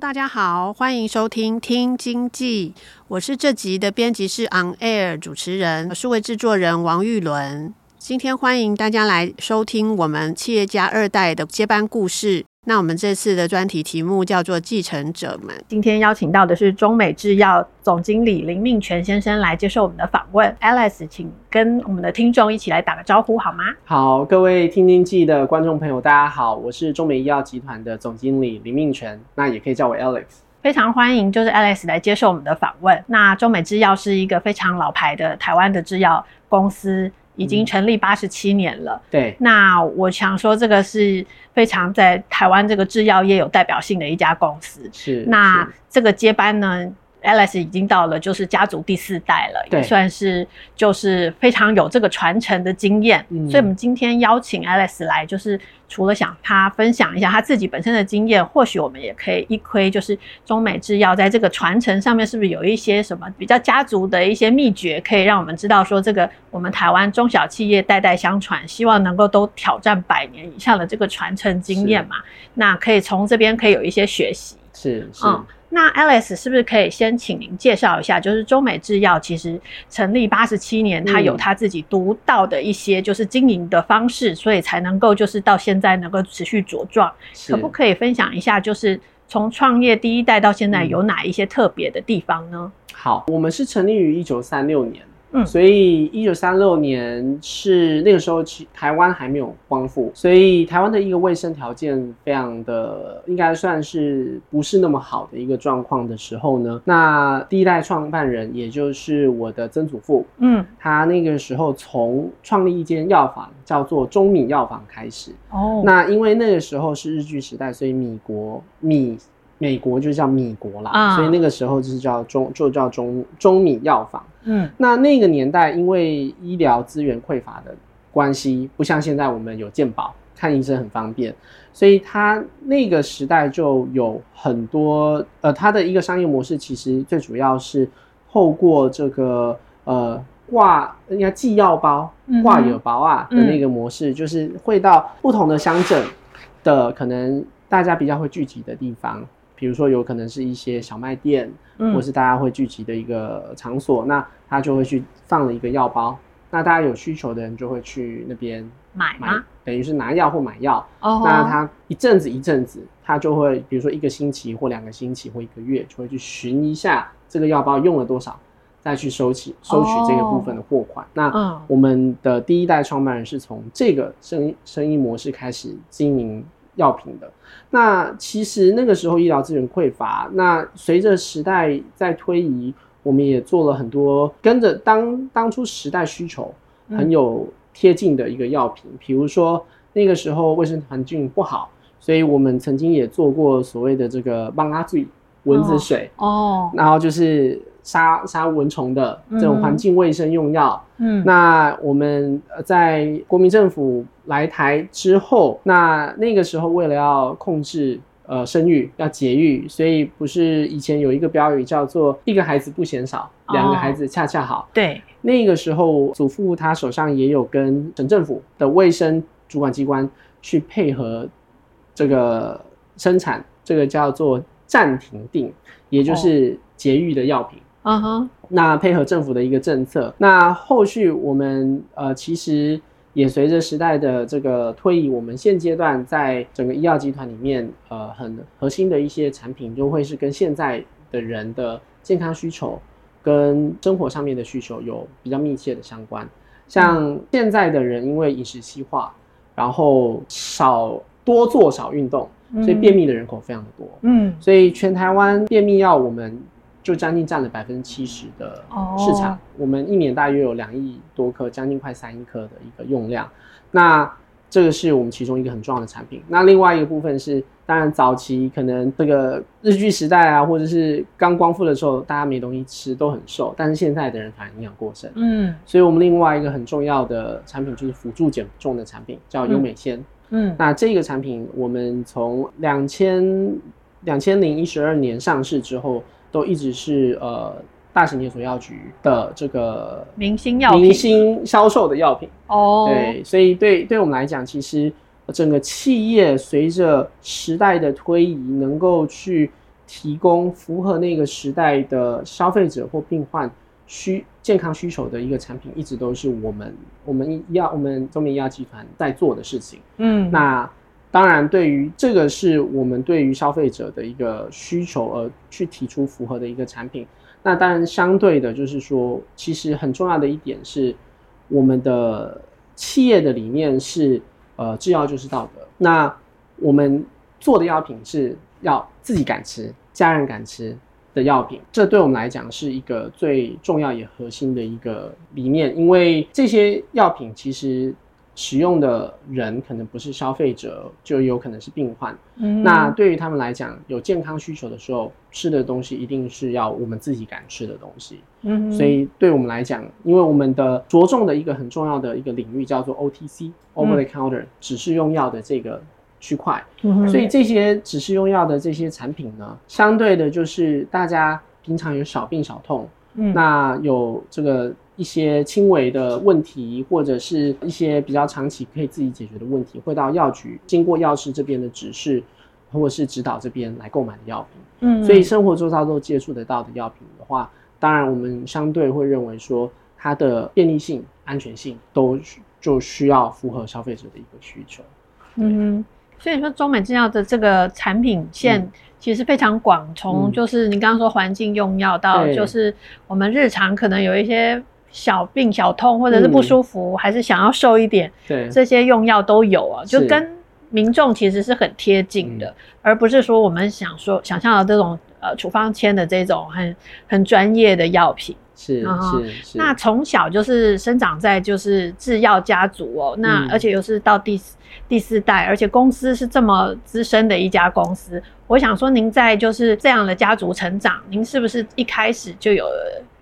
大家好，欢迎收听《听经济》，我是这集的编辑室 On Air 主持人，数位制作人王玉伦。今天欢迎大家来收听我们企业家二代的接班故事。那我们这次的专题题目叫做“继承者们”。今天邀请到的是中美制药总经理林命全先生来接受我们的访问。Alex，请跟我们的听众一起来打个招呼好吗？好，各位听经济的观众朋友，大家好，我是中美医药集团的总经理林命全，那也可以叫我 Alex。非常欢迎，就是 Alex 来接受我们的访问。那中美制药是一个非常老牌的台湾的制药公司。已经成立八十七年了。对，那我想说，这个是非常在台湾这个制药业有代表性的一家公司。是，那这个接班呢？Alex 已经到了，就是家族第四代了，也算是就是非常有这个传承的经验。嗯，所以我们今天邀请 Alice 来，就是除了想他分享一下他自己本身的经验，或许我们也可以一窥，就是中美制药在这个传承上面是不是有一些什么比较家族的一些秘诀，可以让我们知道说，这个我们台湾中小企业代代相传，希望能够都挑战百年以上的这个传承经验嘛？那可以从这边可以有一些学习。是是。嗯那 Alex 是不是可以先请您介绍一下？就是中美制药其实成立八十七年，它有它自己独到的一些就是经营的方式，所以才能够就是到现在能够持续茁壮。可不可以分享一下，就是从创业第一代到现在有哪一些特别的地方呢？好，我们是成立于一九三六年。嗯，所以一九三六年是那个时候，其台湾还没有光复，所以台湾的一个卫生条件非常的，应该算是不是那么好的一个状况的时候呢，那第一代创办人，也就是我的曾祖父，嗯，他那个时候从创立一间药房，叫做中米药房开始。哦，那因为那个时候是日据时代，所以米国米。美国就叫米国啦，啊、所以那个时候就是叫中，就叫中中米药房。嗯，那那个年代因为医疗资源匮乏的关系，不像现在我们有健保，看医生很方便，所以他那个时代就有很多呃，他的一个商业模式其实最主要是透过这个呃挂应该寄药包挂药包啊的那个模式，嗯、就是会到不同的乡镇的可能大家比较会聚集的地方。比如说，有可能是一些小卖店，嗯、或是大家会聚集的一个场所，那他就会去放了一个药包，那大家有需求的人就会去那边买吗，等于是拿药或买药。哦，那他一阵子一阵子，他就会，比如说一个星期或两个星期或一个月，就会去寻一下这个药包用了多少，再去收起收取这个部分的货款。哦、那我们的第一代创办人是从这个生意生意模式开始经营药品的。那其实那个时候医疗资源匮乏，那随着时代在推移，我们也做了很多跟着当当初时代需求很有贴近的一个药品，比如说那个时候卫生环境不好，所以我们曾经也做过所谓的这个帮阿醉蚊子水哦，然后就是。杀杀蚊虫的这种环境卫生用药，嗯，那我们在国民政府来台之后，那那个时候为了要控制呃生育，要节育，所以不是以前有一个标语叫做“一个孩子不嫌少，两个孩子恰恰好”。对，那个时候祖父他手上也有跟省政府的卫生主管机关去配合这个生产，这个叫做暂停定，也就是节育的药品。嗯哼，uh huh. 那配合政府的一个政策，那后续我们呃其实也随着时代的这个推移，我们现阶段在整个医药集团里面，呃很核心的一些产品，就会是跟现在的人的健康需求跟生活上面的需求有比较密切的相关。像现在的人因为饮食西化，然后少多做少运动，所以便秘的人口非常的多。嗯，所以全台湾便秘药我们。就将近占了百分之七十的市场。Oh. 我们一年大约有两亿多颗，将近快三亿颗的一个用量。那这个是我们其中一个很重要的产品。那另外一个部分是，当然早期可能这个日剧时代啊，或者是刚光复的时候，大家没东西吃，都很瘦。但是现在的人反而营养过剩。嗯，所以我们另外一个很重要的产品就是辅助减重的产品，叫优美纤。嗯，那这个产品我们从两千两千零一十二年上市之后，都一直是呃。大型连锁药局的这个明星药品，明星销售的药品哦，对，所以对对我们来讲，其实整个企业随着时代的推移，能够去提供符合那个时代的消费者或病患需健康需求的一个产品，一直都是我们我们医药我们中美医药集团在做的事情。嗯，那当然，对于这个是我们对于消费者的一个需求而去提出符合的一个产品。那当然，相对的，就是说，其实很重要的一点是，我们的企业的理念是，呃，制药就是道德。那我们做的药品是要自己敢吃、家人敢吃的药品，这对我们来讲是一个最重要也核心的一个理念，因为这些药品其实。使用的人可能不是消费者，就有可能是病患。嗯，那对于他们来讲，有健康需求的时候，吃的东西一定是要我们自己敢吃的东西。嗯，所以对我们来讲，因为我们的着重的一个很重要的一个领域叫做 OTC（Over the Counter），指示用药的这个区块。嗯，所以这些指示用药的这些产品呢，相对的就是大家平常有小病小痛，嗯，那有这个。一些轻微的问题，或者是一些比较长期可以自己解决的问题，会到药局经过药师这边的指示，或者是指导这边来购买的药品。嗯，所以生活周遭都接触得到的药品的话，当然我们相对会认为说它的便利性、安全性都就需要符合消费者的一个需求。嗯，所以说中美制药的这个产品线其实非常广，从就是你刚刚说环境用药到就是我们日常可能有一些。小病小痛，或者是不舒服，嗯、还是想要瘦一点，对，这些用药都有啊，就跟民众其实是很贴近的，而不是说我们想说想象的这种呃处方签的这种很很专业的药品。是是是。那从小就是生长在就是制药家族哦，那而且又是到第四第四代，而且公司是这么资深的一家公司，我想说您在就是这样的家族成长，您是不是一开始就有？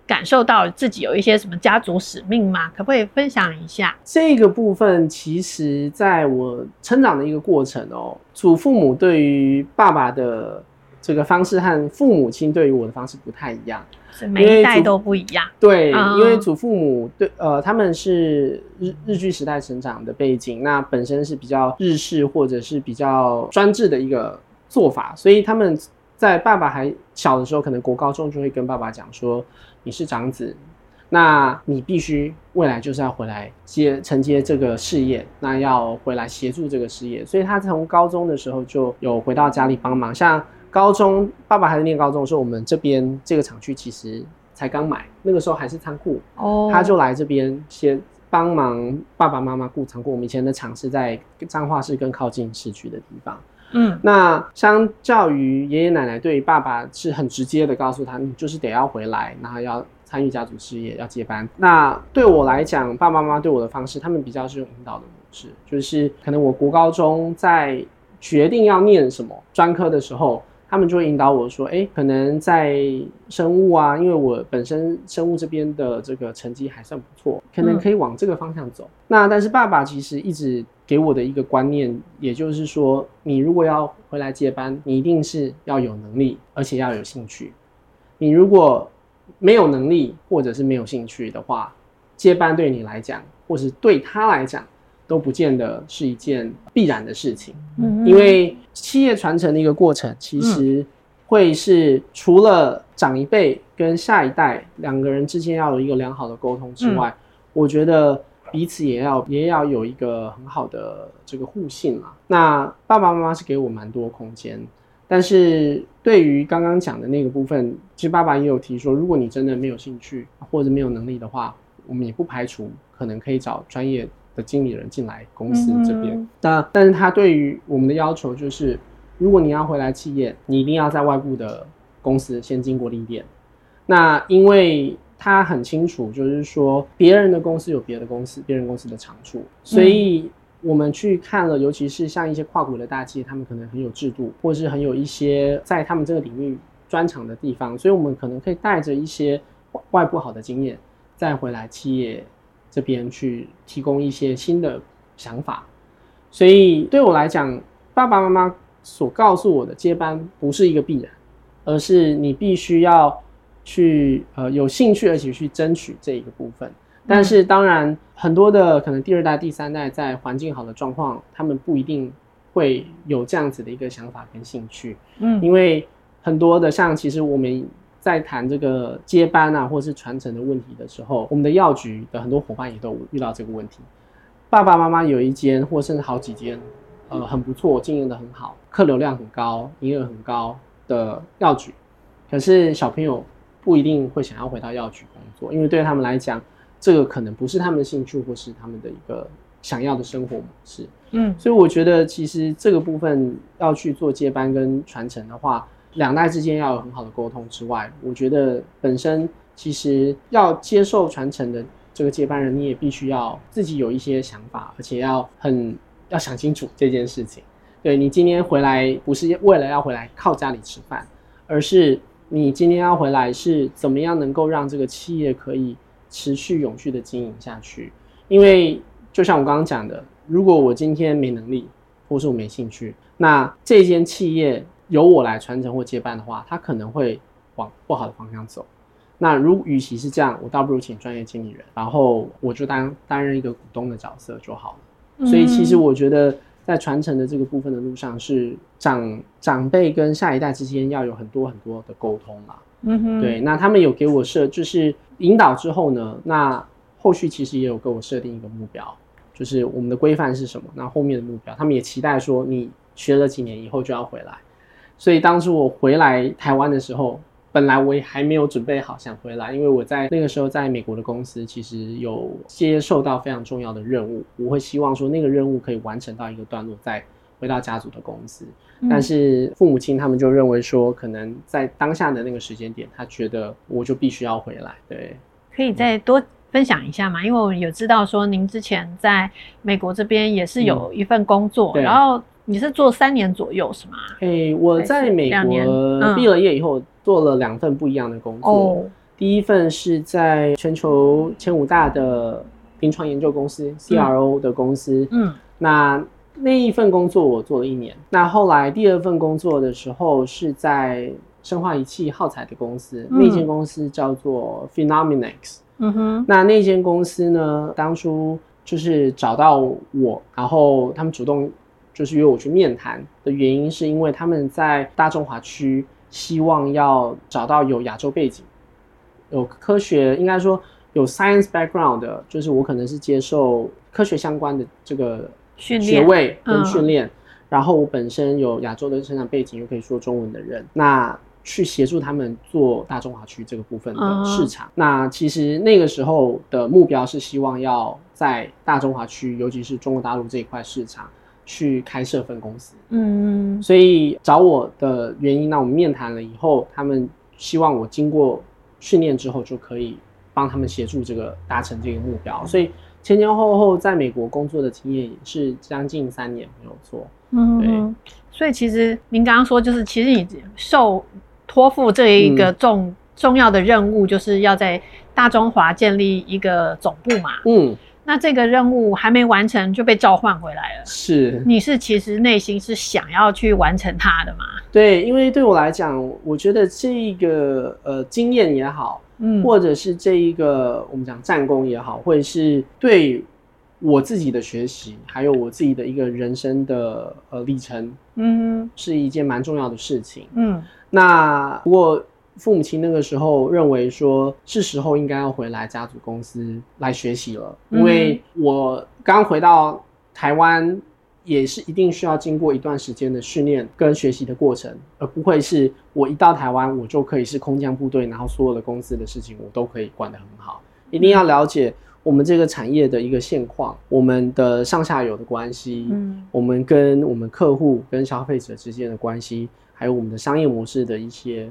感受到自己有一些什么家族使命吗？可不可以分享一下？这个部分其实在我成长的一个过程哦，祖父母对于爸爸的这个方式和父母亲对于我的方式不太一样，是每一代都不一样。对，因为祖父母对呃他们是日日据时代成长的背景，那本身是比较日式或者是比较专制的一个做法，所以他们在爸爸还小的时候，可能国高中就会跟爸爸讲说。你是长子，那你必须未来就是要回来接承接这个事业，那要回来协助这个事业。所以他从高中的时候就有回到家里帮忙。像高中爸爸还在念高中的时候，我们这边这个厂区其实才刚买，那个时候还是仓库哦，他就来这边先帮忙爸爸妈妈顾仓库。我们以前的厂是在彰化市更靠近市区的地方。嗯，那相较于爷爷奶奶对于爸爸是很直接的告诉他，你就是得要回来，然后要参与家族事业，要接班。那对我来讲，爸爸妈妈对我的方式，他们比较是用引导的模式，就是可能我国高中在决定要念什么专科的时候。他们就会引导我说：“哎，可能在生物啊，因为我本身生物这边的这个成绩还算不错，可能可以往这个方向走。嗯。那但是爸爸其实一直给我的一个观念，也就是说，你如果要回来接班，你一定是要有能力，而且要有兴趣。你如果没有能力或者是没有兴趣的话，接班对你来讲，或是对他来讲。”都不见得是一件必然的事情，嗯，因为企业传承的一个过程，其实会是除了长一辈跟下一代两个人之间要有一个良好的沟通之外，我觉得彼此也要也要有一个很好的这个互信嘛。那爸爸妈妈是给我蛮多空间，但是对于刚刚讲的那个部分，其实爸爸也有提说，如果你真的没有兴趣或者没有能力的话，我们也不排除可能可以找专业的经理人进来公司这边，嗯，那但是他对于我们的要求就是，如果你要回来企业，你一定要在外部的公司先经过历练，那因为他很清楚，就是说别人的公司有别的公司，别人公司的长处，所以我们去看了，尤其是像一些跨国的大企业，他们可能很有制度，或是很有一些在他们这个领域专长的地方，所以我们可能可以带着一些外部好的经验，再回来企业这边去提供一些新的想法。所以对我来讲，爸爸妈妈所告诉我的接班不是一个必然，而是你必须要去呃有兴趣，而且去争取这一个部分。但是当然，很多的可能第二代、第三代在环境好的状况，他们不一定会有这样子的一个想法跟兴趣。嗯，因为很多的像其实我们在谈这个接班啊，或是传承的问题的时候，我们的药局的很多伙伴也都遇到这个问题。爸爸妈妈有一间或甚至好几间，呃，很不错，经营的很好，客流量很高，营业额很高的药局，可是小朋友不一定会想要回到药局工作，因为对他们来讲，这个可能不是他们的兴趣或是他们的一个想要的生活模式。嗯，所以我觉得其实这个部分要去做接班跟传承的话，两代之间要有很好的沟通之外，我觉得本身其实要接受传承的。这个接班人，你也必须要自己有一些想法，而且要很要想清楚这件事情。对，你今天回来不是为了要回来靠家里吃饭，而是你今天要回来是怎么样能够让这个企业可以持续永续的经营下去？因为就像我刚刚讲的，如果我今天没能力，或是我没兴趣，那这间企业由我来传承或接班的话，它可能会往不好的方向走。那如与其是这样，我倒不如请专业经理人，然后我就当担任一个股东的角色就好了。嗯。所以其实我觉得在传承的这个部分的路上，是长长辈跟下一代之间要有很多很多的沟通嘛。嗯哼。对，那他们有给我设就是引导之后呢，那后续其实也有给我设定一个目标，就是我们的规范是什么？那后面的目标，他们也期待说你学了几年以后就要回来。所以当时我回来台湾的时候。本来我也还没有准备好想回来，因为我在那个时候在美国的公司，其实有接受到非常重要的任务。我会希望说那个任务可以完成到一个段落，再回到家族的公司。但是父母亲他们就认为说，可能在当下的那个时间点，他觉得我就必须要回来。对，可以再多分享一下嘛？因为我有知道说您之前在美国这边也是有一份工作，嗯、然后你是做三年左右是吗？诶，我在美国毕了业以后。做了两份不一样的工作。Oh. 第一份是在全球前五大的临床研究公司 CRO 的公司。嗯，那那一份工作我做了一年。那后来第二份工作的时候是在生化仪器耗材的公司，嗯、那间公司叫做 Phenomenex。嗯哼，那那间公司呢，当初就是找到我，然后他们主动就是约我去面谈的原因，是因为他们在大中华区。希望要找到有亚洲背景、有科学，应该说有 science background 的，就是我可能是接受科学相关的这个学位跟训练，嗯、然后我本身有亚洲的成长背景，又可以说中文的人，那去协助他们做大中华区这个部分的市场。嗯、那其实那个时候的目标是希望要在大中华区，尤其是中国大陆这一块市场。去开设分公司，嗯，所以找我的原因，那我们面谈了以后，他们希望我经过训练之后就可以帮他们协助这个达成这个目标，所以前前后后在美国工作的经验也是将近三年没有错，嗯，对，所以其实您刚刚说就是其实你受托付这一个重、嗯、重要的任务，就是要在大中华建立一个总部嘛，嗯。那这个任务还没完成就被召唤回来了。是，你是其实内心是想要去完成它的吗？对，因为对我来讲，我觉得这一个呃经验也好，嗯，或者是这一个我们讲战功也好，或者是对我自己的学习，还有我自己的一个人生的呃历程，嗯，是一件蛮重要的事情。嗯，那不过。父母亲那个时候认为说，是时候应该要回来家族公司来学习了，因为我刚回到台湾，也是一定需要经过一段时间的训练跟学习的过程，而不会是我一到台湾我就可以是空降部队，然后所有的公司的事情我都可以管得很好。一定要了解我们这个产业的一个现况，我们的上下游的关系，嗯，我们跟我们客户跟消费者之间的关系，还有我们的商业模式的一些。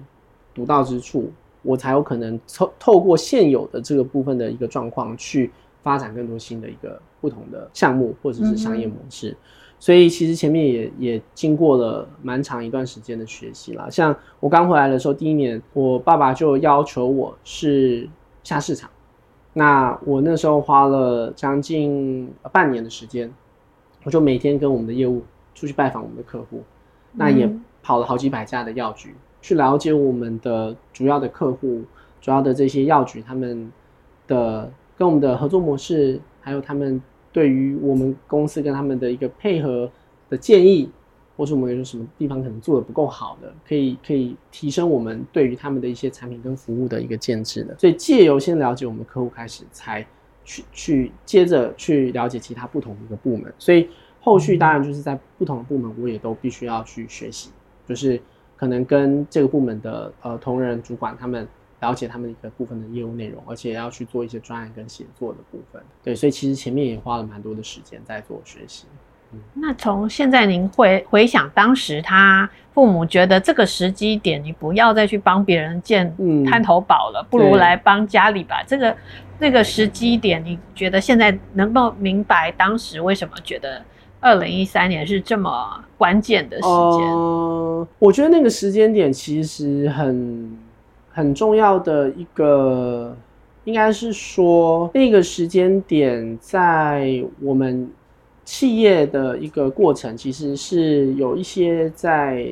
独到之处，我才有可能透透过现有的这个部分的一个状况去发展更多新的一个不同的项目或者是商业模式。嗯所以其实前面也也经过了蛮长一段时间的学习啦。像我刚回来的时候，第一年我爸爸就要求我是下市场，那我那时候花了将近半年的时间，我就每天跟我们的业务出去拜访我们的客户，那也跑了好几百家的药局，去了解我们的主要的客户、主要的这些药局他们的跟我们的合作模式，还有他们。对于我们公司跟他们的一个配合的建议，或是我们有什么地方可能做得不够好的，可以可以提升我们对于他们的一些产品跟服务的一个建制的。所以借由先了解我们客户开始，才去去接着去了解其他不同的一个部门。所以后续当然就是在不同的部门，我也都必须要去学习，就是可能跟这个部门的呃同仁主管他们。了解他们一个部分的业务内容，而且要去做一些专案跟协作的部分。对，所以其实前面也花了蛮多的时间在做学习。嗯，那从现在您回回想当时他父母觉得这个时机点，你不要再去帮别人建探头堡了，嗯，不如来帮家里吧。这个这个时机点，你觉得现在能够明白当时为什么觉得二零一三年是这么关键的时间？呃，我觉得那个时间点其实很。很重要的一个，应该是说那个时间点，在我们企业的一个过程，其实是有一些在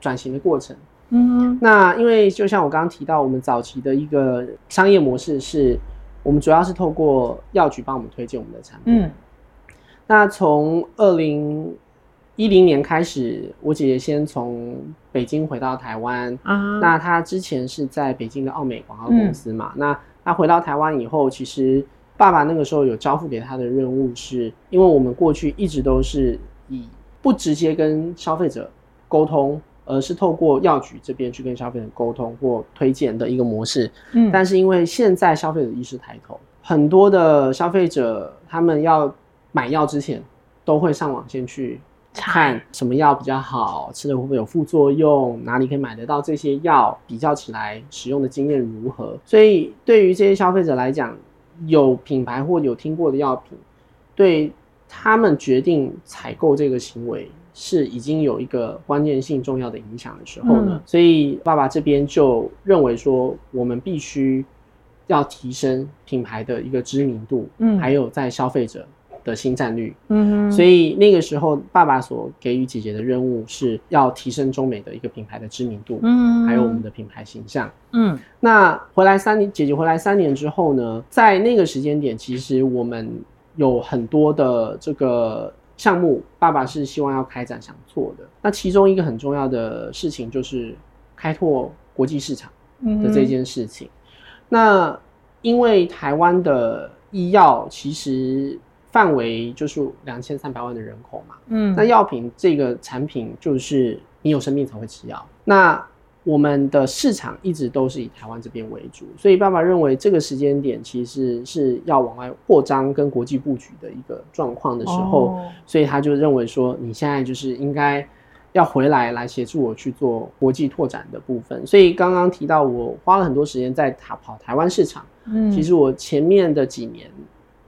转型的过程。嗯，那因为就像我刚刚提到，我们早期的一个商业模式是，我们主要是透过药局帮我们推荐我们的产品。嗯，那从二零。一零年开始，我姐姐先从北京回到台湾。啊，那她之前是在北京的奥美广告公司嘛。嗯、那她回到台湾以后，其实爸爸那个时候有交付给她的任务是，因为我们过去一直都是以不直接跟消费者沟通，而是透过药局这边去跟消费者沟通或推荐的一个模式。嗯，但是因为现在消费者意识抬头，很多的消费者他们要买药之前都会上网先去。看什么药比较好，吃了会不会有副作用，哪里可以买得到这些药，比较起来使用的经验如何？所以对于这些消费者来讲，有品牌或有听过的药品，对他们决定采购这个行为是已经有一个关键性重要的影响的时候呢，嗯、所以爸爸这边就认为说，我们必须要提升品牌的一个知名度，嗯，还有在消费者。的新战略，嗯，所以那个时候，爸爸所给予姐姐的任务是要提升中美的一个品牌的知名度，嗯，还有我们的品牌形象，嗯。那回来三年，姐姐回来三年之后呢，在那个时间点，其实我们有很多的这个项目，爸爸是希望要开展想做的。那其中一个很重要的事情就是开拓国际市场的这件事情。那因为台湾的医药其实。范围就是两千三百万的人口嘛，嗯，那药品这个产品就是你有生病才会吃药。那我们的市场一直都是以台湾这边为主，所以爸爸认为这个时间点其实是要往外扩张跟国际布局的一个状况的时候，哦，所以他就认为说你现在就是应该要回来来协助我去做国际拓展的部分。所以刚刚提到我花了很多时间在跑跑台湾市场，嗯，其实我前面的几年。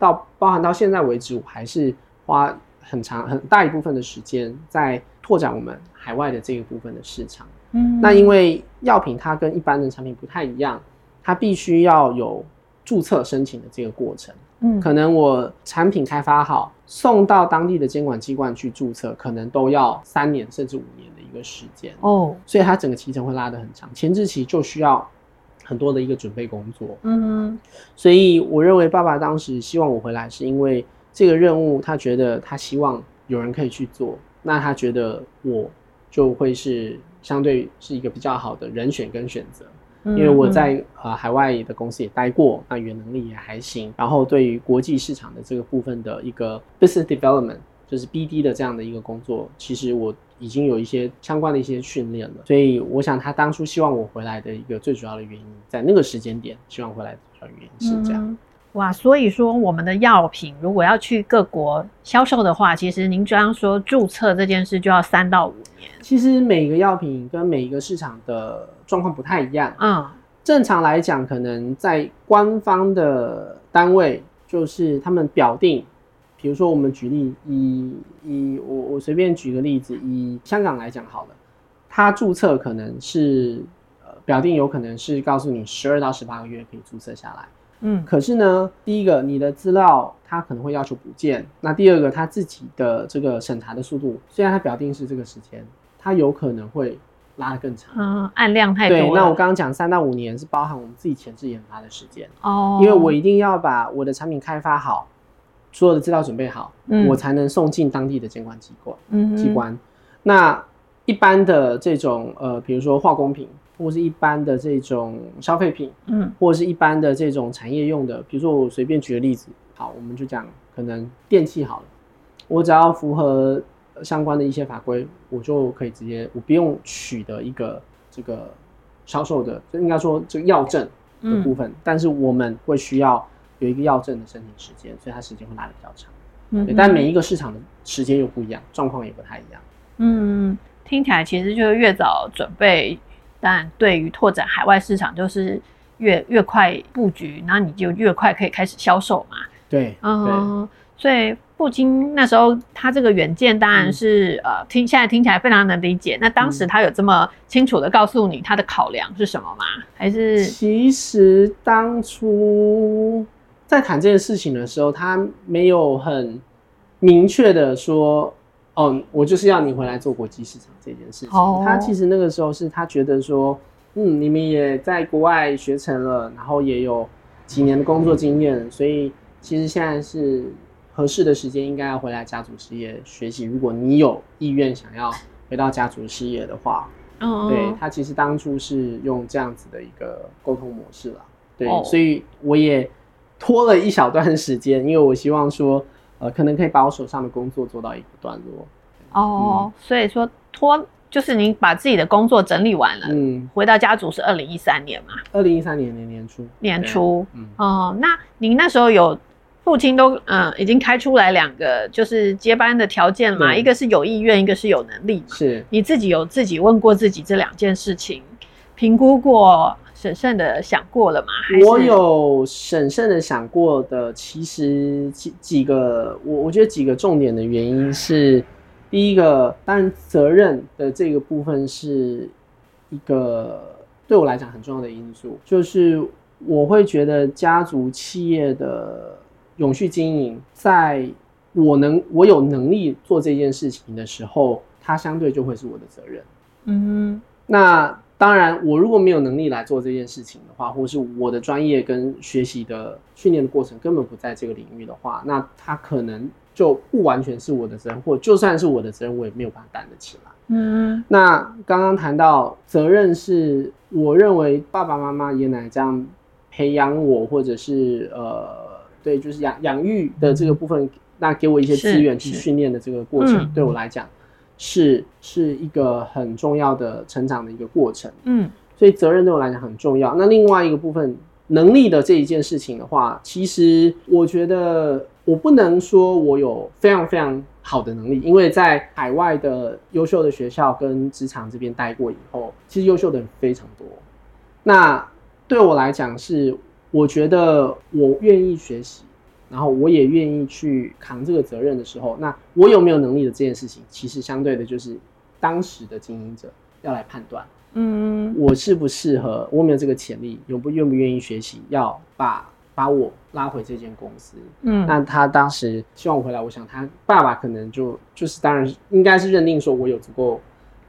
到包含到现在为止，我还是花很长很大一部分的时间在拓展我们海外的这个部分的市场。嗯，那因为药品它跟一般的产品不太一样，它必须要有注册申请的这个过程。嗯，可能我产品开发好，送到当地的监管机关去注册，可能都要三年甚至五年的一个时间。哦，所以它整个期程会拉得很长，前置期就需要。很多的一个准备工作，嗯哼，所以我认为爸爸当时希望我回来，是因为这个任务，他觉得他希望有人可以去做，那他觉得我就会是相对是一个比较好的人选跟选择，因为我在呃海外的公司也待过，那语言能力也还行，然后对于国际市场的这个部分的一个 business development，就是 BD 的这样的一个工作，其实我。已经有一些相关的一些训练了，所以我想他当初希望我回来的一个最主要的原因，在那个时间点希望回来的主要原因是这样。嗯、哇，所以说我们的药品如果要去各国销售的话，其实您刚刚说注册这件事就要三到五年。其实每个药品跟每一个市场的状况不太一样。嗯，正常来讲，可能在官方的单位，就是他们表定，比如说我们举例以以我我随便举个例子，以香港来讲好了，他注册可能是呃表定有可能是告诉你十二到十八个月可以注册下来。嗯，可是呢，第一个，你的资料他可能会要求补件；那第二个，他自己的这个审查的速度，虽然他表定是这个时间，他有可能会拉得更长。嗯，按量太多。对，那我刚刚讲三到五年是包含我们自己前置研发的时间哦，因为我一定要把我的产品开发好，所有的资料准备好，嗯，我才能送进当地的监管机构。嗯，机关。那一般的这种呃，比如说化工品。或是一般的这种消费品，嗯，或者是一般的这种产业用的，比如说我随便举个例子，好，我们就讲可能电器好了，我只要符合相关的一些法规，我就可以直接，我不用取得一个这个销售的，就应该说这个药证的部分，嗯，但是我们会需要有一个药证的申请时间，所以它时间会拉的比较长，嗯，但每一个市场的时间又不一样，状况也不太一样，嗯，听起来其实就是越早准备。但对于拓展海外市场，就是越越快布局，然后你就越快可以开始销售嘛。对，嗯，所以父亲那时候他这个远见当然是、嗯、呃听现在听起来非常能理解。那当时他有这么清楚的告诉你他的考量是什么吗？还是其实当初在谈这件事情的时候，他没有很明确的说。哦，我就是要你回来做国际市场这件事情。Oh. 他其实那个时候是他觉得说，嗯，你们也在国外学成了，然后也有几年的工作经验，所以其实现在是合适的时间，应该要回来家族事业学习。如果你有意愿想要回到家族事业的话，oh. 对，他其实当初是用这样子的一个沟通模式了。对，oh. 所以我也拖了一小段时间，因为我希望说。呃，可能可以把我手上的工作做到一个段落。哦，嗯、所以说拖就是你把自己的工作整理完了，嗯，回到家族是二零一三年嘛？二零一三年年年初，年初，嗯，哦，那您那时候有父亲都嗯已经开出来两个就是接班的条件嘛？一个是有意愿，一个是有能力。是，你自己有自己问过自己这两件事情，评估过？审慎的想过了吗？我有审慎的想过的，其实几几个，我我觉得几个重点的原因是，第一个，当然责任的这个部分是一个对我来讲很重要的因素，就是我会觉得家族企业的永续经营，在我能我有能力做这件事情的时候，它相对就会是我的责任。嗯，那。当然，我如果没有能力来做这件事情的话，或是我的专业跟学习的训练的过程根本不在这个领域的话，那他可能就不完全是我的责任，或就算是我的责任，我也没有办法担得起来。嗯，那刚刚谈到责任是，我认为爸爸妈妈爷爷奶奶这样培养我，或者是呃，对，就是养养育的这个部分，那给我一些资源去训练的这个过程，对我来讲。是是一个很重要的成长的一个过程，嗯，所以责任对我来讲很重要。那另外一个部分，能力的这一件事情的话，其实我觉得我不能说我有非常非常好的能力，因为在海外的优秀的学校跟职场这边待过以后，其实优秀的人非常多。那对我来讲是，我觉得我愿意学习。然后我也愿意去扛这个责任的时候，那我有没有能力的这件事情，其实相对的就是当时的经营者要来判断，嗯，我适不适合，我有没有这个潜力，有不愿不愿意学习，要把把我拉回这间公司，嗯，那他当时希望我回来，我想他爸爸可能就就是当然应该是认定说我有足够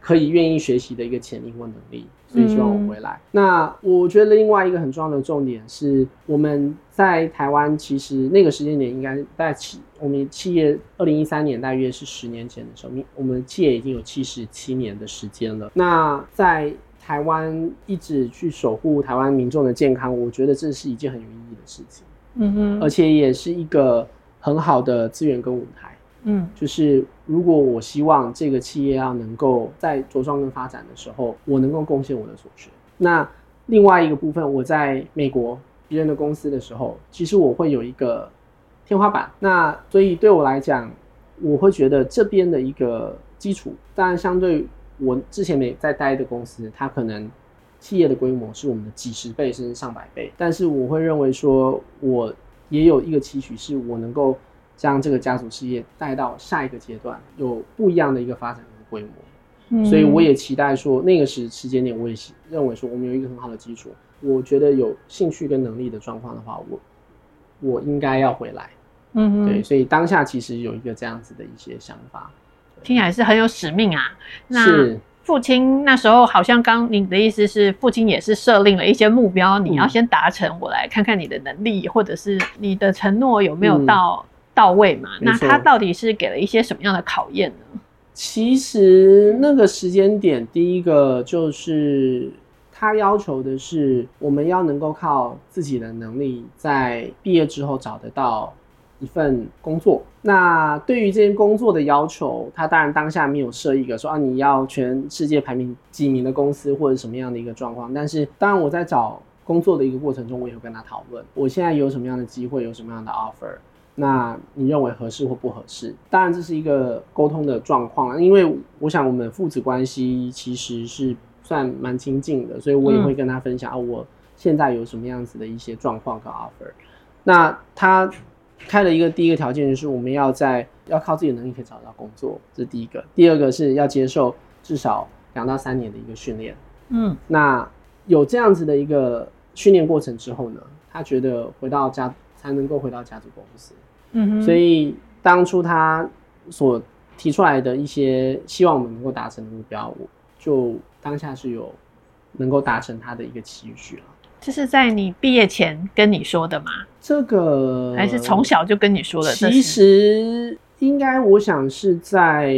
可以愿意学习的一个潜力或能力。所以希望我回来。嗯。那我觉得另外一个很重要的重点是，我们在台湾其实那个时间点应该在企我们企业二零一三年大约是十年前的时候，我们企业已经有七十七年的时间了。那在台湾一直去守护台湾民众的健康，我觉得这是一件很有意义的事情。嗯哼，而且也是一个很好的资源跟舞台。嗯，就是如果我希望这个企业要能够在茁壮跟发展的时候，我能够贡献我的所学。那另外一个部分，我在美国别人的公司的时候，其实我会有一个天花板。那所以对我来讲，我会觉得这边的一个基础，当然相对我之前没在待的公司，它可能企业的规模是我们的几十倍甚至上百倍，但是我会认为说，我也有一个期许，是我能够将这个家族事业带到下一个阶段，有不一样的一个发展的规模。嗯，所以我也期待说，那个时时间点，我也认为说，我们有一个很好的基础。我觉得有兴趣跟能力的状况的话，我我应该要回来。嗯，对，所以当下其实有一个这样子的一些想法，听起来是很有使命啊。那父亲那时候好像刚你的意思是，父亲也是设定了一些目标，你要先达成，我来看看你的能力，或者是你的承诺有没有到、嗯、到位嘛？那他到底是给了一些什么样的考验呢？其实那个时间点，第一个就是他要求的是，我们要能够靠自己的能力，在毕业之后找得到一份工作。那对于这件工作的要求，他当然当下没有设一个说啊，你要全世界排名几名的公司或者什么样的一个状况。但是当然我在找工作的一个过程中，我也会跟他讨论，我现在有什么样的机会，有什么样的 offer。那你认为合适或不合适？当然这是一个沟通的状况，因为我想我们父子关系其实是算蛮亲近的，所以我也会跟他分享啊，我现在有什么样子的一些状况跟 offer。那他开了一个第一个条件就是我们要在要靠自己的能力可以找到工作，这是第一个。第二个是要接受至少两到三年的一个训练。嗯，那有这样子的一个训练过程之后呢，他觉得回到家才能够回到家族公司。所以当初他所提出来的一些希望我们能够达成的目标，我就当下是有能够达成他的一个期许了。这是在你毕业前跟你说的吗？这个还是从小就跟你说的？其实应该我想是在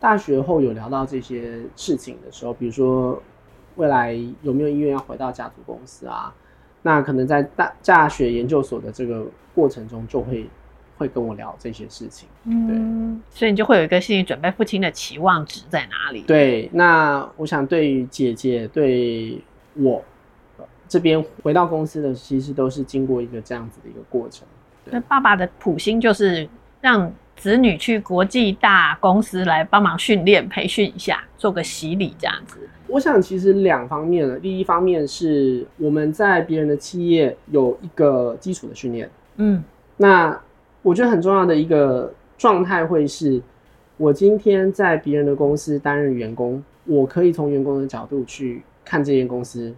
大学后有聊到这些事情的时候，比如说未来有没有意愿要回到家族公司啊？那可能在大大学研究所的这个过程中就会。会跟我聊这些事情，嗯，所以你就会有一个心理准备，父亲的期望值在哪里？对，那我想对于姐姐对我这边回到公司的，其实都是经过一个这样子的一个过程。那，爸爸的普心就是让子女去国际大公司来帮忙训练、培训一下，做个洗礼这样子。我想其实两方面了，第一方面是我们在别人的企业有一个基础的训练，嗯，那。我觉得很重要的一个状态会是，我今天在别人的公司担任员工，我可以从员工的角度去看这间公司，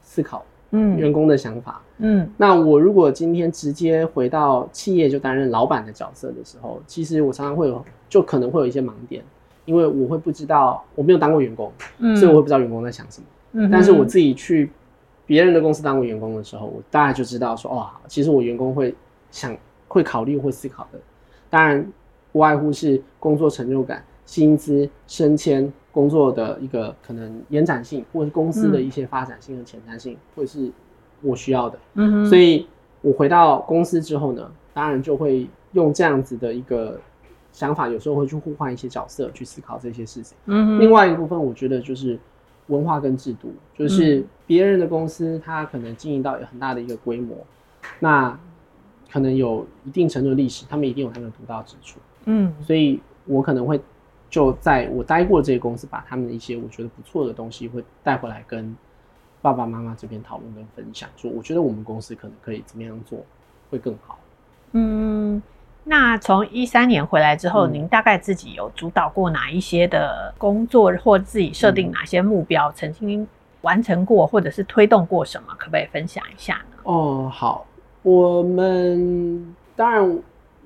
思考，嗯，员工的想法，嗯。那我如果今天直接回到企业就担任老板的角色的时候，其实我常常会有，就可能会有一些盲点，因为我会不知道，我没有当过员工，嗯，所以我会不知道员工在想什么。嗯，但是我自己去别人的公司当过员工的时候，我大概就知道说，哇，其实我员工会想。会考虑或思考的，当然不外乎是工作成就感、薪资、升迁、工作的一个可能延展性，或是公司的一些发展性和前瞻性，会是我需要的。嗯哼，所以我回到公司之后呢，当然就会用这样子的一个想法，有时候会去互换一些角色去思考这些事情。嗯哼，另外一个部分，我觉得就是文化跟制度，就是别人的公司，它可能经营到有很大的一个规模，那。可能有一定程度的历史，他们一定有他们的独到之处。嗯，所以我可能会就在我待过的这些公司，把他们的一些我觉得不错的东西会带回来跟爸爸妈妈这边讨论跟分享，说我觉得我们公司可能可以怎么样做会更好。嗯，那从一三年回来之后，嗯，您大概自己有主导过哪一些的工作，或自己设定哪些目标，嗯，曾经完成过，或者是推动过什么，可不可以分享一下呢？哦，好。我们当然，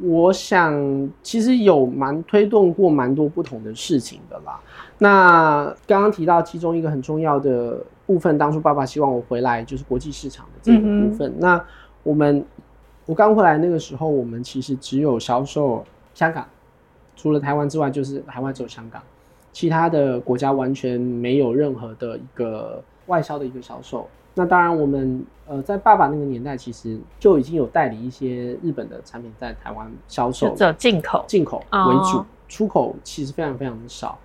我想其实有蛮推动过蛮多不同的事情的啦。那刚刚提到其中一个很重要的部分，当初爸爸希望我回来就是国际市场的这个部分。嗯、那我们我刚回来那个时候，我们其实只有销售香港，除了台湾之外，就是海外只有香港，其他的国家完全没有任何的一个外销的一个销售。那当然，我们呃在爸爸那个年代，其实就已经有代理一些日本的产品在台湾销售，这进口进口为主，哦，出口其实非常非常的少。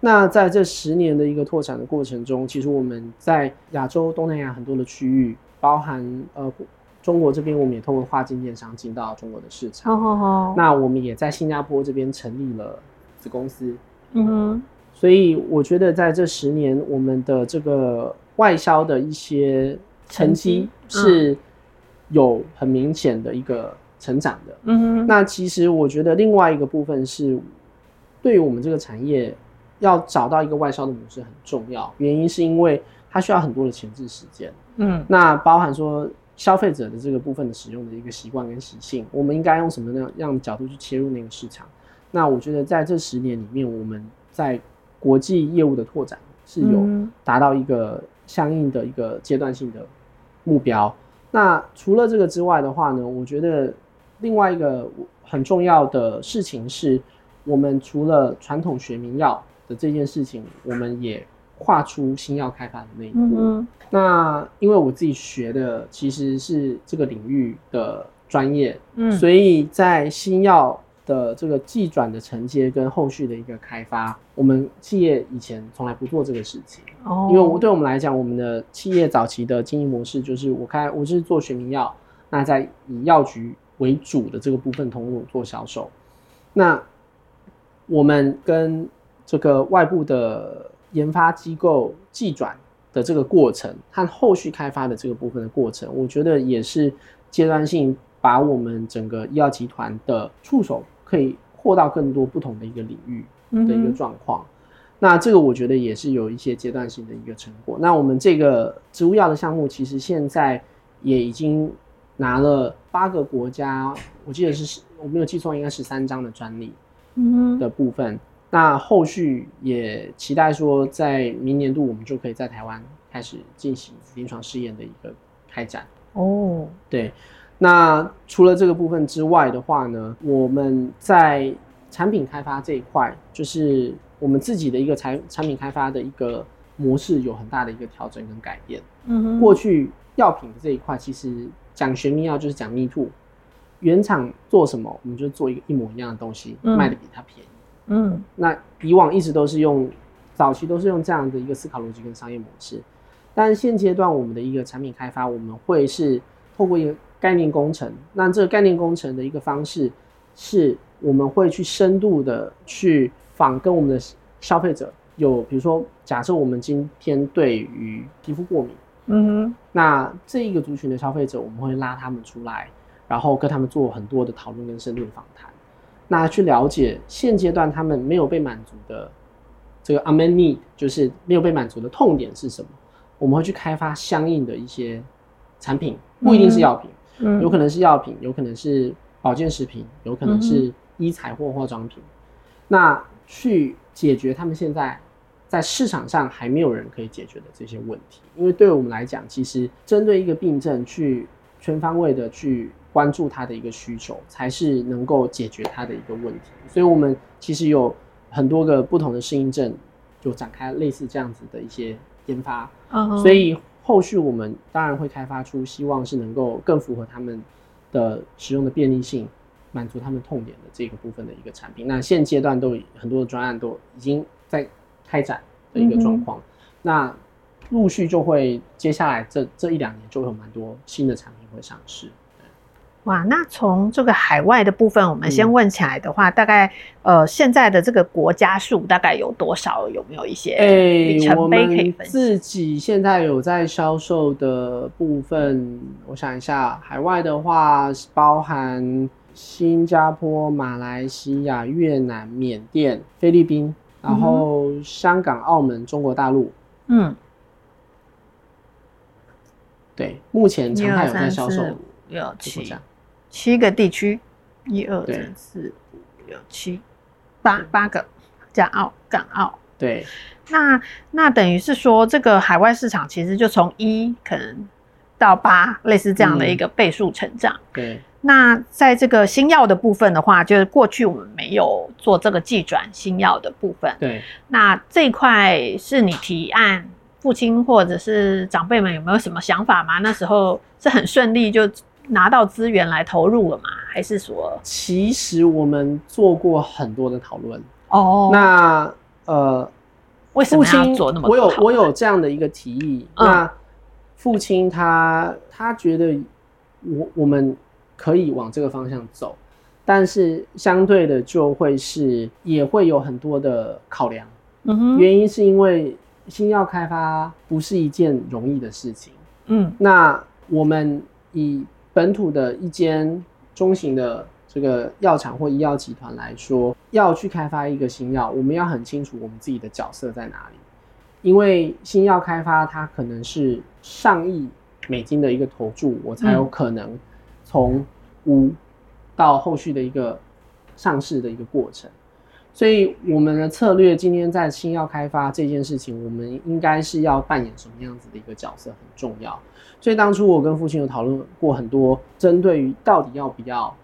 那在这十年的一个拓展的过程中，其实我们在亚洲、东南亚很多的区域，包含呃中国这边，我们也透过跨境电商进到中国的市场。哦哦，那我们也在新加坡这边成立了子公司。嗯哼，所以我觉得在这十年，我们的这个。外销的一些成绩是有很明显的一个成长的。嗯哼。那其实我觉得另外一个部分是，对于我们这个产业，要找到一个外销的模式很重要。原因是因为它需要很多的前置时间。嗯。那包含说消费者的这个部分的使用的一个习惯跟习性，我们应该用什么样样的角度去切入那个市场？那我觉得在这十年里面，我们在国际业务的拓展是有达到一个相应的一个阶段性的目标。那除了这个之外的话呢，我觉得另外一个很重要的事情是，我们除了传统学名药的这件事情，我们也跨出新药开发的那一步。那因为我自己学的其实是这个领域的专业，所以在新药。的这个技转的承接跟后续的一个开发，我们企业以前从来不做这个事情哦，因为我对我们来讲，我们的企业早期的经营模式就是我开，我是做学名药，那在以药局为主的这个部分通路做销售，那我们跟这个外部的研发机构技转的这个过程和后续开发的这个部分的过程，我觉得也是阶段性把我们整个医药集团的触手。可以扩到更多不同的一个领域的一个状况，嗯、那这个我觉得也是有一些阶段性的一个成果。那我们这个植物药的项目，其实现在也已经拿了八个国家，我记得是我没有记错，应该是十三张的专利的部分。嗯、那后续也期待说，在明年度我们就可以在台湾开始进行临床试验的一个开展。哦，对。那除了这个部分之外的话呢，我们在产品开发这一块，就是我们自己的一个产产品开发的一个模式有很大的一个调整跟改变。嗯哼，过去药品的这一块，其实讲学秘药就是讲 me too，原厂做什么，我们就做一个一模一样的东西，卖的比它便宜。嗯，那以往一直都是用早期都是用这样的一个思考逻辑跟商业模式，但现阶段我们的一个产品开发，我们会是透过一个。概念工程，那这个概念工程的一个方式，是我们会去深度的去访跟我们的消费者有，比如说，假设我们今天对于皮肤过敏，嗯哼，那这一个族群的消费者，我们会拉他们出来，然后跟他们做很多的讨论跟深度的访谈，那去了解现阶段他们没有被满足的这个 unmet need，就是没有被满足的痛点是什么，我们会去开发相应的一些产品，不一定是药品。嗯有可能是药品，有可能是保健食品，有可能是医材或化妆品。嗯、那去解决他们现在在市场上还没有人可以解决的这些问题。因为对我们来讲，其实针对一个病症去全方位的去关注它的一个需求，才是能够解决它的一个问题。所以我们其实有很多个不同的适应症，就展开类似这样子的一些研发。嗯、所以。后续我们当然会开发出希望是能够更符合他们的使用的便利性，满足他们痛点的这个部分的一个产品。那现阶段都很多的专案都已经在开展的一个状况，嗯、那陆续就会接下来这这一两年就会有蛮多新的产品会上市。哇，那从这个海外的部分，我们先问起来的话，嗯、大概呃现在的这个国家数大概有多少？有没有一些里程碑可以分享？自己现在有在销售的部分，我想一下，海外的话包含新加坡、马来西亚、越南、缅甸、菲律宾，然后香港、澳门、中国大陆。嗯，对，目前常态有在销售六七。七个地区，一二三四五六七八八个，加澳港澳。对，那那等于是说，这个海外市场其实就从一可能到八，类似这样的一个倍数成长。嗯、对，那在这个新药的部分的话，就是过去我们没有做这个技转新药的部分。对，那这一块是你提案，父亲或者是长辈们有没有什么想法吗？那时候是很顺利就。拿到资源来投入了吗？还是说，其实我们做过很多的讨论哦。那呃，为什么要做那么多？我有我有这样的一个提议。嗯、那父亲他他觉得我我们可以往这个方向走，但是相对的就会是也会有很多的考量。嗯哼，原因是因为新药开发不是一件容易的事情。嗯，那我们以本土的一间中型的这个药厂或医药集团来说，要去开发一个新药，我们要很清楚我们自己的角色在哪里。因为新药开发它可能是上亿美金的一个投注，我才有可能从无到后续的一个上市的一个过程。所以我们的策略今天在新药开发这件事情，我们应该是要扮演什么样子的一个角色很重要。所以当初我跟父亲有讨论过很多，针对于到底要不要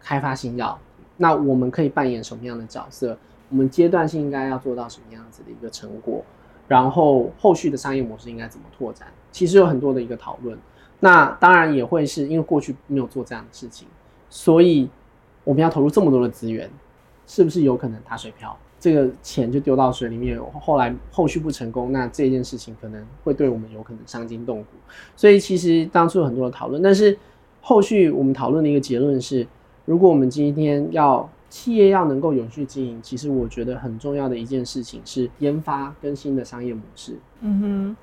开发新药，那我们可以扮演什么样的角色？我们阶段性应该要做到什么样子的一个成果？然后后续的商业模式应该怎么拓展？其实有很多的一个讨论。那当然也会是因为过去没有做这样的事情，所以我们要投入这么多的资源。是不是有可能打水漂？这个钱就丢到水里面，后来后续不成功，那这件事情可能会对我们有可能伤筋动骨。所以其实当初有很多的讨论，但是后续我们讨论的一个结论是，如果我们今天要企业要能够永续经营，其实我觉得很重要的一件事情是研发跟新的商业模式。嗯哼，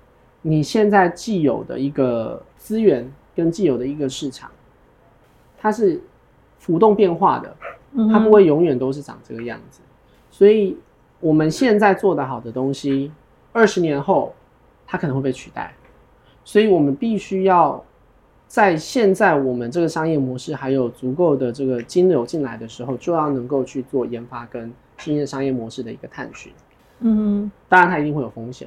你现在既有的一个资源跟既有的一个市场，它是浮动变化的。它不会永远都是长这个样子，所以我们现在做得好的东西，二十年后它可能会被取代，所以我们必须要在现在我们这个商业模式还有足够的这个金流进来的时候，就要能够去做研发跟新的商业模式的一个探寻。嗯，当然它一定会有风险，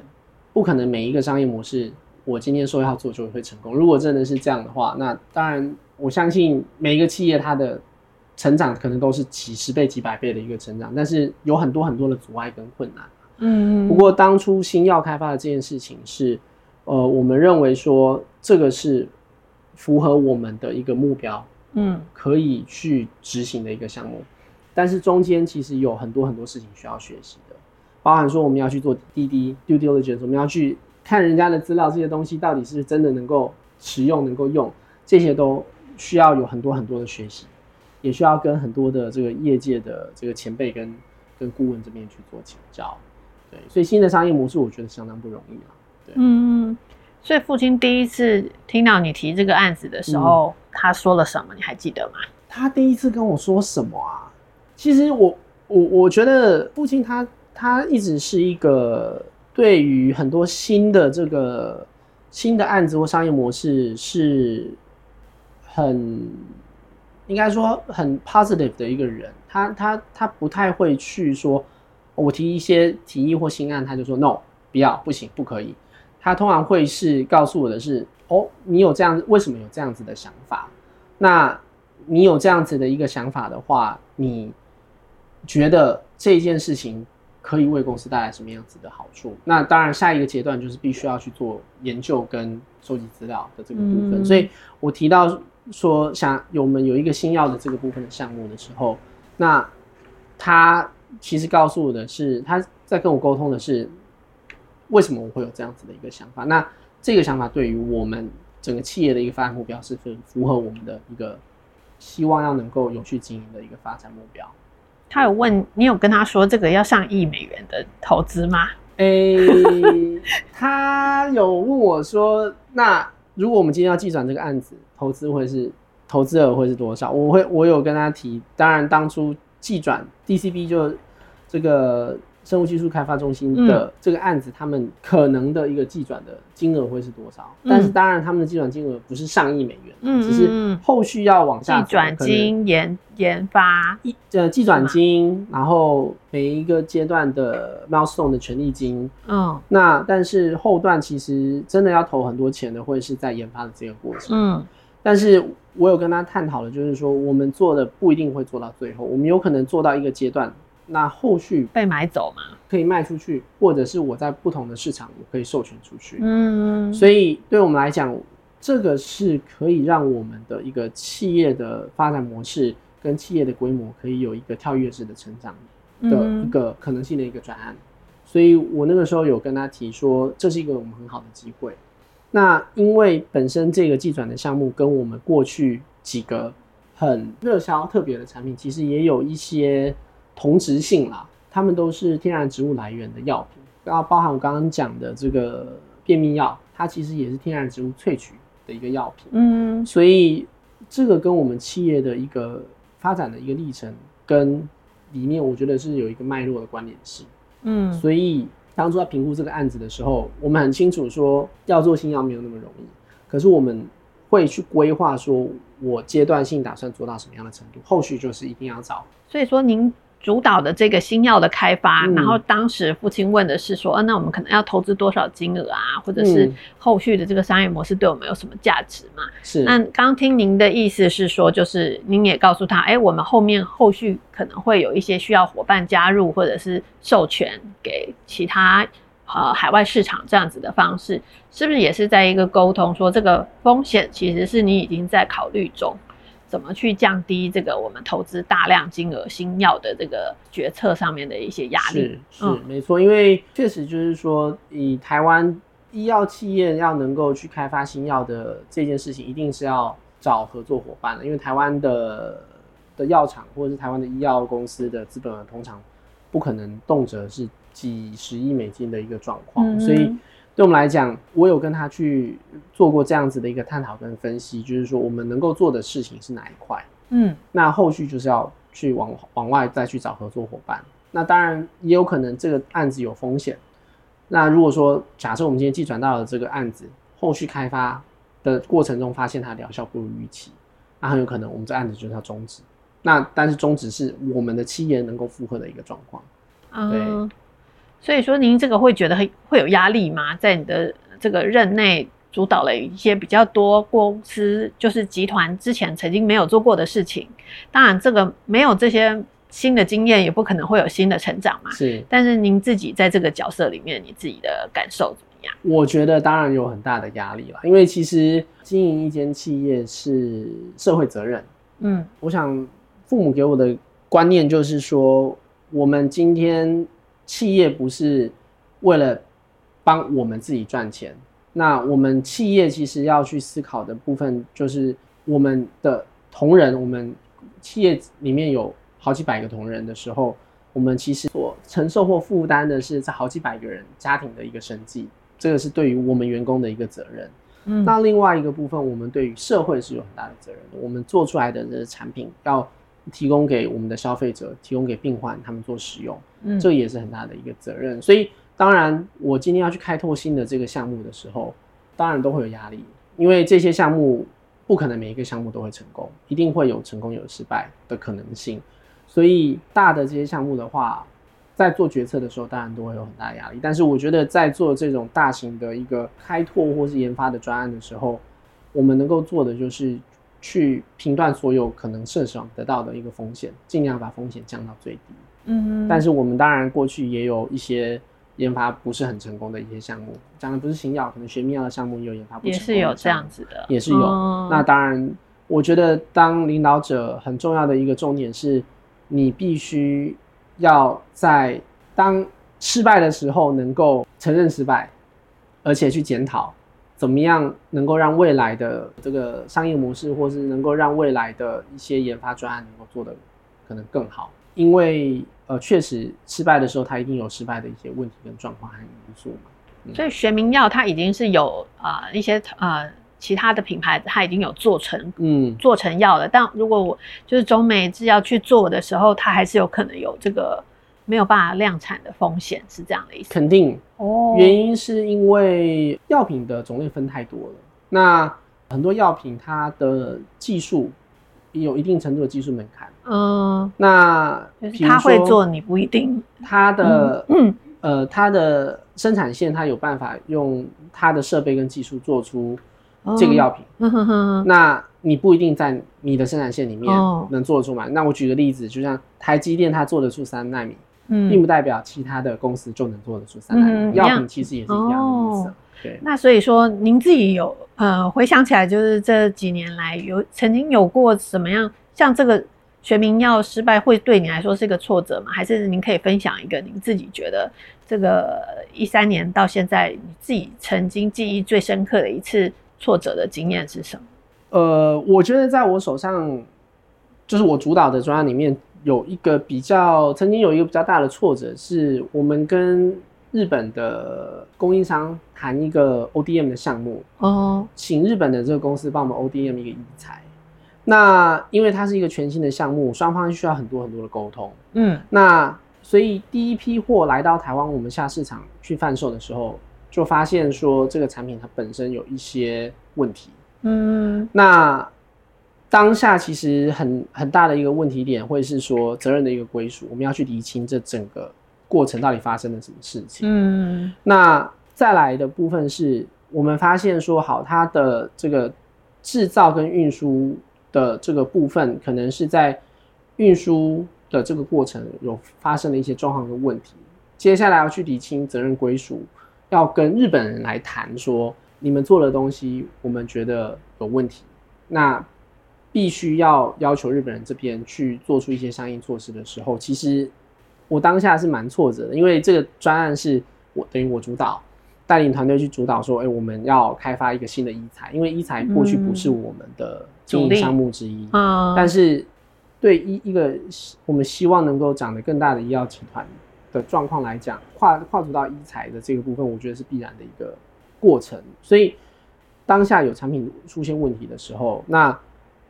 不可能每一个商业模式我今天说要做就会成功。如果真的是这样的话，那当然我相信每一个企业它的。成长可能都是几十倍、几百倍的一个成长，但是有很多很多的阻碍跟困难。嗯，不过当初新药开发的这件事情是，呃，我们认为说这个是符合我们的一个目标，嗯，可以去执行的一个项目。但是中间其实有很多很多事情需要学习的，包含说我们要去做滴滴 due diligence，我们要去看人家的资料，这些东西到底是真的能够使用、能够用，这些都需要有很多很多的学习。也需要跟很多的这个业界的这个前辈跟跟顾问这边去做请教，对，所以新的商业模式我觉得相当不容易啊。对，嗯，所以父亲第一次听到你提这个案子的时候，嗯，他说了什么？你还记得吗？他第一次跟我说什么啊？其实我我我觉得父亲他他一直是一个对于很多新的这个新的案子或商业模式是很。应该说很 positive 的一个人，他他他不太会去说，我提一些提议或新案，他就说 no，不要，不行，不可以。他通常会是告诉我的是，哦，你有这样，为什么有这样子的想法？那你有这样子的一个想法的话，你觉得这件事情可以为公司带来什么样子的好处？那当然，下一个阶段就是必须要去做研究跟收集资料的这个部分。嗯、所以我提到。说想有我们有一个新药的这个部分的项目的时候，那他其实告诉我的是，他在跟我沟通的是为什么我会有这样子的一个想法。那这个想法对于我们整个企业的一个发展目标是很符合我们的一个希望要能够有序经营的一个发展目标。他有问你有跟他说这个要上亿美元的投资吗？诶、欸，他有问我说那。如果我们今天要计转这个案子，投资会是投资额会是多少？我会我有跟他提，当然当初计转 DCB 就这个生物技术开发中心的这个案子，他们可能的一个计转的金额会是多少？但是当然他们的计转金额不是上亿美元，嗯，只是后续要往下计转金研研发一呃计转金，然后每一个阶段的 milestone 的权利金，嗯，那但是后段其实真的要投很多钱的，会是在研发的这个过程，嗯，但是我有跟他探讨的，就是说我们做的不一定会做到最后，我们有可能做到一个阶段。那后续被买走嘛？可以卖出去，或者是我在不同的市场我可以授权出去。嗯，所以对我们来讲，这个是可以让我们的一个企业的发展模式跟企业的规模可以有一个跳跃式的成长的一个可能性的一个转案。所以我那个时候有跟他提说，这是一个我们很好的机会。那因为本身这个计转的项目跟我们过去几个很热销特别的产品，其实也有一些。同质性啦，它们都是天然植物来源的药品，然后包含我刚刚讲的这个便秘药，它其实也是天然植物萃取的一个药品。嗯，所以这个跟我们企业的一个发展的一个历程跟理念，我觉得是有一个脉络的关联性。嗯，所以当初在评估这个案子的时候，我们很清楚说要做新药没有那么容易，可是我们会去规划说，我阶段性打算做到什么样的程度，后续就是一定要找。所以说您。主导的这个新药的开发，嗯、然后当时父亲问的是说，啊，那我们可能要投资多少金额啊，或者是后续的这个商业模式对我们有什么价值嘛？是。那刚听您的意思是说，就是您也告诉他，哎，我们后面后续可能会有一些需要伙伴加入，或者是授权给其他呃海外市场这样子的方式，是不是也是在一个沟通，说这个风险其实是你已经在考虑中？怎么去降低这个我们投资大量金额新药的这个决策上面的一些压力？是是、嗯、没错，因为确实就是说，以台湾医药企业要能够去开发新药的这件事情，一定是要找合作伙伴的。因为台湾的的药厂或者是台湾的医药公司的资本，通常不可能动辄是几十亿美金的一个状况，嗯、所以。对我们来讲，我有跟他去做过这样子的一个探讨跟分析，就是说我们能够做的事情是哪一块，嗯，那后续就是要去往往外再去找合作伙伴。那当然也有可能这个案子有风险。那如果说假设我们今天寄转到了这个案子，后续开发的过程中发现它疗效不如预期，那很有可能我们这案子就是要终止。那但是终止是我们的企业能够负荷的一个状况，对。嗯所以说，您这个会觉得会会有压力吗？在你的这个任内，主导了一些比较多公司，就是集团之前曾经没有做过的事情。当然，这个没有这些新的经验，也不可能会有新的成长嘛。是。但是您自己在这个角色里面，你自己的感受怎么样？我觉得当然有很大的压力了，因为其实经营一间企业是社会责任。嗯，我想父母给我的观念就是说，我们今天。企业不是为了帮我们自己赚钱，那我们企业其实要去思考的部分就是我们的同仁，我们企业里面有好几百个同仁的时候，我们其实所承受或负担的是这好几百个人家庭的一个生计，这个是对于我们员工的一个责任。嗯，那另外一个部分，我们对于社会是有很大的责任的，我们做出来的这个产品要。提供给我们的消费者，提供给病患他们做使用，嗯，这也是很大的一个责任。所以，当然，我今天要去开拓新的这个项目的时候，当然都会有压力，因为这些项目不可能每一个项目都会成功，一定会有成功有失败的可能性。所以，大的这些项目的话，在做决策的时候，当然都会有很大的压力。但是，我觉得在做这种大型的一个开拓或是研发的专案的时候，我们能够做的就是。去评断所有可能设想得到的一个风险，尽量把风险降到最低。嗯，但是我们当然过去也有一些研发不是很成功的一些项目，讲的不是新药，可能学名药的项目也有研发不成功，也是有这样子的，也是有。哦、那当然，我觉得当领导者很重要的一个重点是，你必须要在当失败的时候能够承认失败，而且去检讨。怎么样能够让未来的这个商业模式，或是能够让未来的一些研发专案能够做得可能更好？因为呃，确实失败的时候，它一定有失败的一些问题跟状况和因素嘛。嗯、所以学名药它已经是有啊、呃、一些呃其他的品牌，它已经有做成嗯做成药了。但如果我就是中美制药去做的时候，它还是有可能有这个。没有办法量产的风险是这样的意思？肯定哦，原因是因为药品的种类分太多了。那很多药品它的技术有一定程度的技术门槛。嗯，那他会做，你不一定。他的嗯呃，他的生产线他有办法用他的设备跟技术做出这个药品。嗯哼哼。那你不一定在你的生产线里面能做得出来。那我举个例子，就像台积电，它做得出三纳米。嗯，并不代表其他的公司就能做得出三纳米药品，其实也是一样的意思。哦、对，那所以说，您自己有呃回想起来，就是这几年来有曾经有过什么样像这个学名药失败，会对你来说是一个挫折吗？还是您可以分享一个您自己觉得这个一三年到现在你自己曾经记忆最深刻的一次挫折的经验是什么？呃，我觉得在我手上，就是我主导的专案里面。有一个比较，曾经有一个比较大的挫折，是我们跟日本的供应商谈一个 ODM 的项目哦，请日本的这个公司帮我们 ODM 一个医材。那因为它是一个全新的项目，双方需要很多很多的沟通。嗯，那所以第一批货来到台湾，我们下市场去贩售的时候，就发现说这个产品它本身有一些问题。嗯，那当下其实很很大的一个问题点，会是说责任的一个归属，我们要去厘清这整个过程到底发生了什么事情。嗯，那再来的部分是我们发现说，好，它的这个制造跟运输的这个部分，可能是在运输的这个过程有发生了一些状况跟问题。接下来要去理清责任归属，要跟日本人来谈说，你们做的东西我们觉得有问题，那必须要要求日本人这边去做出一些相应措施的时候，其实我当下是蛮挫折的，因为这个专案是我等于我主导，带领团队去主导说，哎，我们要开发一个新的医材，因为医材过去不是我们的经营项目之一，嗯，但是对一一个我们希望能够长得更大的医药集团的状况来讲，跨跨足到医材的这个部分，我觉得是必然的一个。过程，所以当下有产品出现问题的时候，那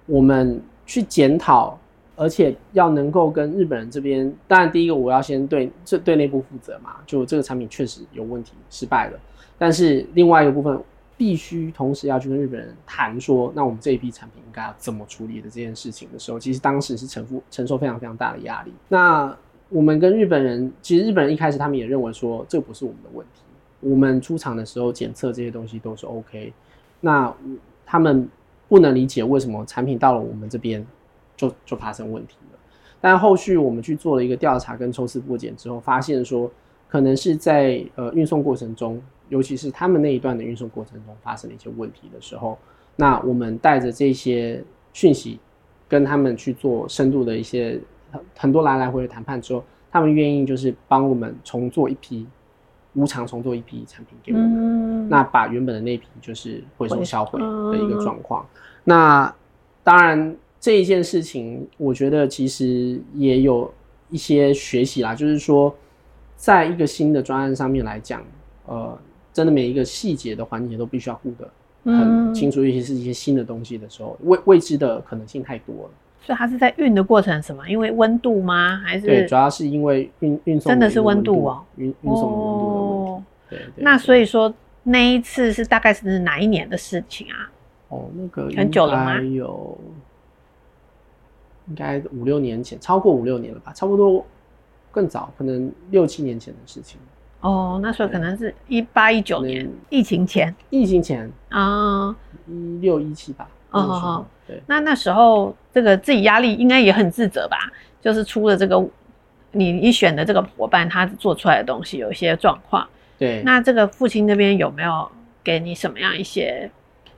我们去检讨，而且要能够跟日本人这边，当然第一个我要先对这对内部负责嘛，就这个产品确实有问题，失败了。但是另外一个部分，必须同时要去跟日本人谈说，那我们这一批产品应该要怎么处理的这件事情的时候，其实当时是承负承受非常非常大的压力。那我们跟日本人，其实日本人一开始他们也认为说，这不是我们的问题。我们出厂的时候检测这些东西都是 OK，那他们不能理解为什么产品到了我们这边就就发生问题了。但后续我们去做了一个调查跟抽丝剥茧之后，发现说可能是在呃运送过程中，尤其是他们那一段的运送过程中发生了一些问题的时候，那我们带着这些讯息跟他们去做深度的一些很多来来回回谈判之后，他们愿意就是帮我们重做一批。无偿重做一批产品给我们，嗯、那把原本的那批就是回收销毁的一个状况。嗯、那当然这一件事情，我觉得其实也有一些学习啦，就是说，在一个新的专案上面来讲，呃，真的每一个细节的环节都必须要顾得很清楚，尤其是一些新的东西的时候，未未知的可能性太多了。所以它是在运的过程什么？因为温度吗？还是对，主要是因为运运送真的是温度哦，运运送的温度的问题。对，那所以说那一次是大概是哪一年的事情啊？哦，那个很久了吗？有，应该五六年前，超过五六年了吧？差不多更早，可能六七年前的事情。哦，那时候可能是一八一九年疫情前，疫情前啊，一六一七吧。哦对，那那时候这个自己压力应该也很自责吧？就是出了这个你你选的这个伙伴，他做出来的东西有一些状况。对，那这个父亲那边有没有给你什么样一些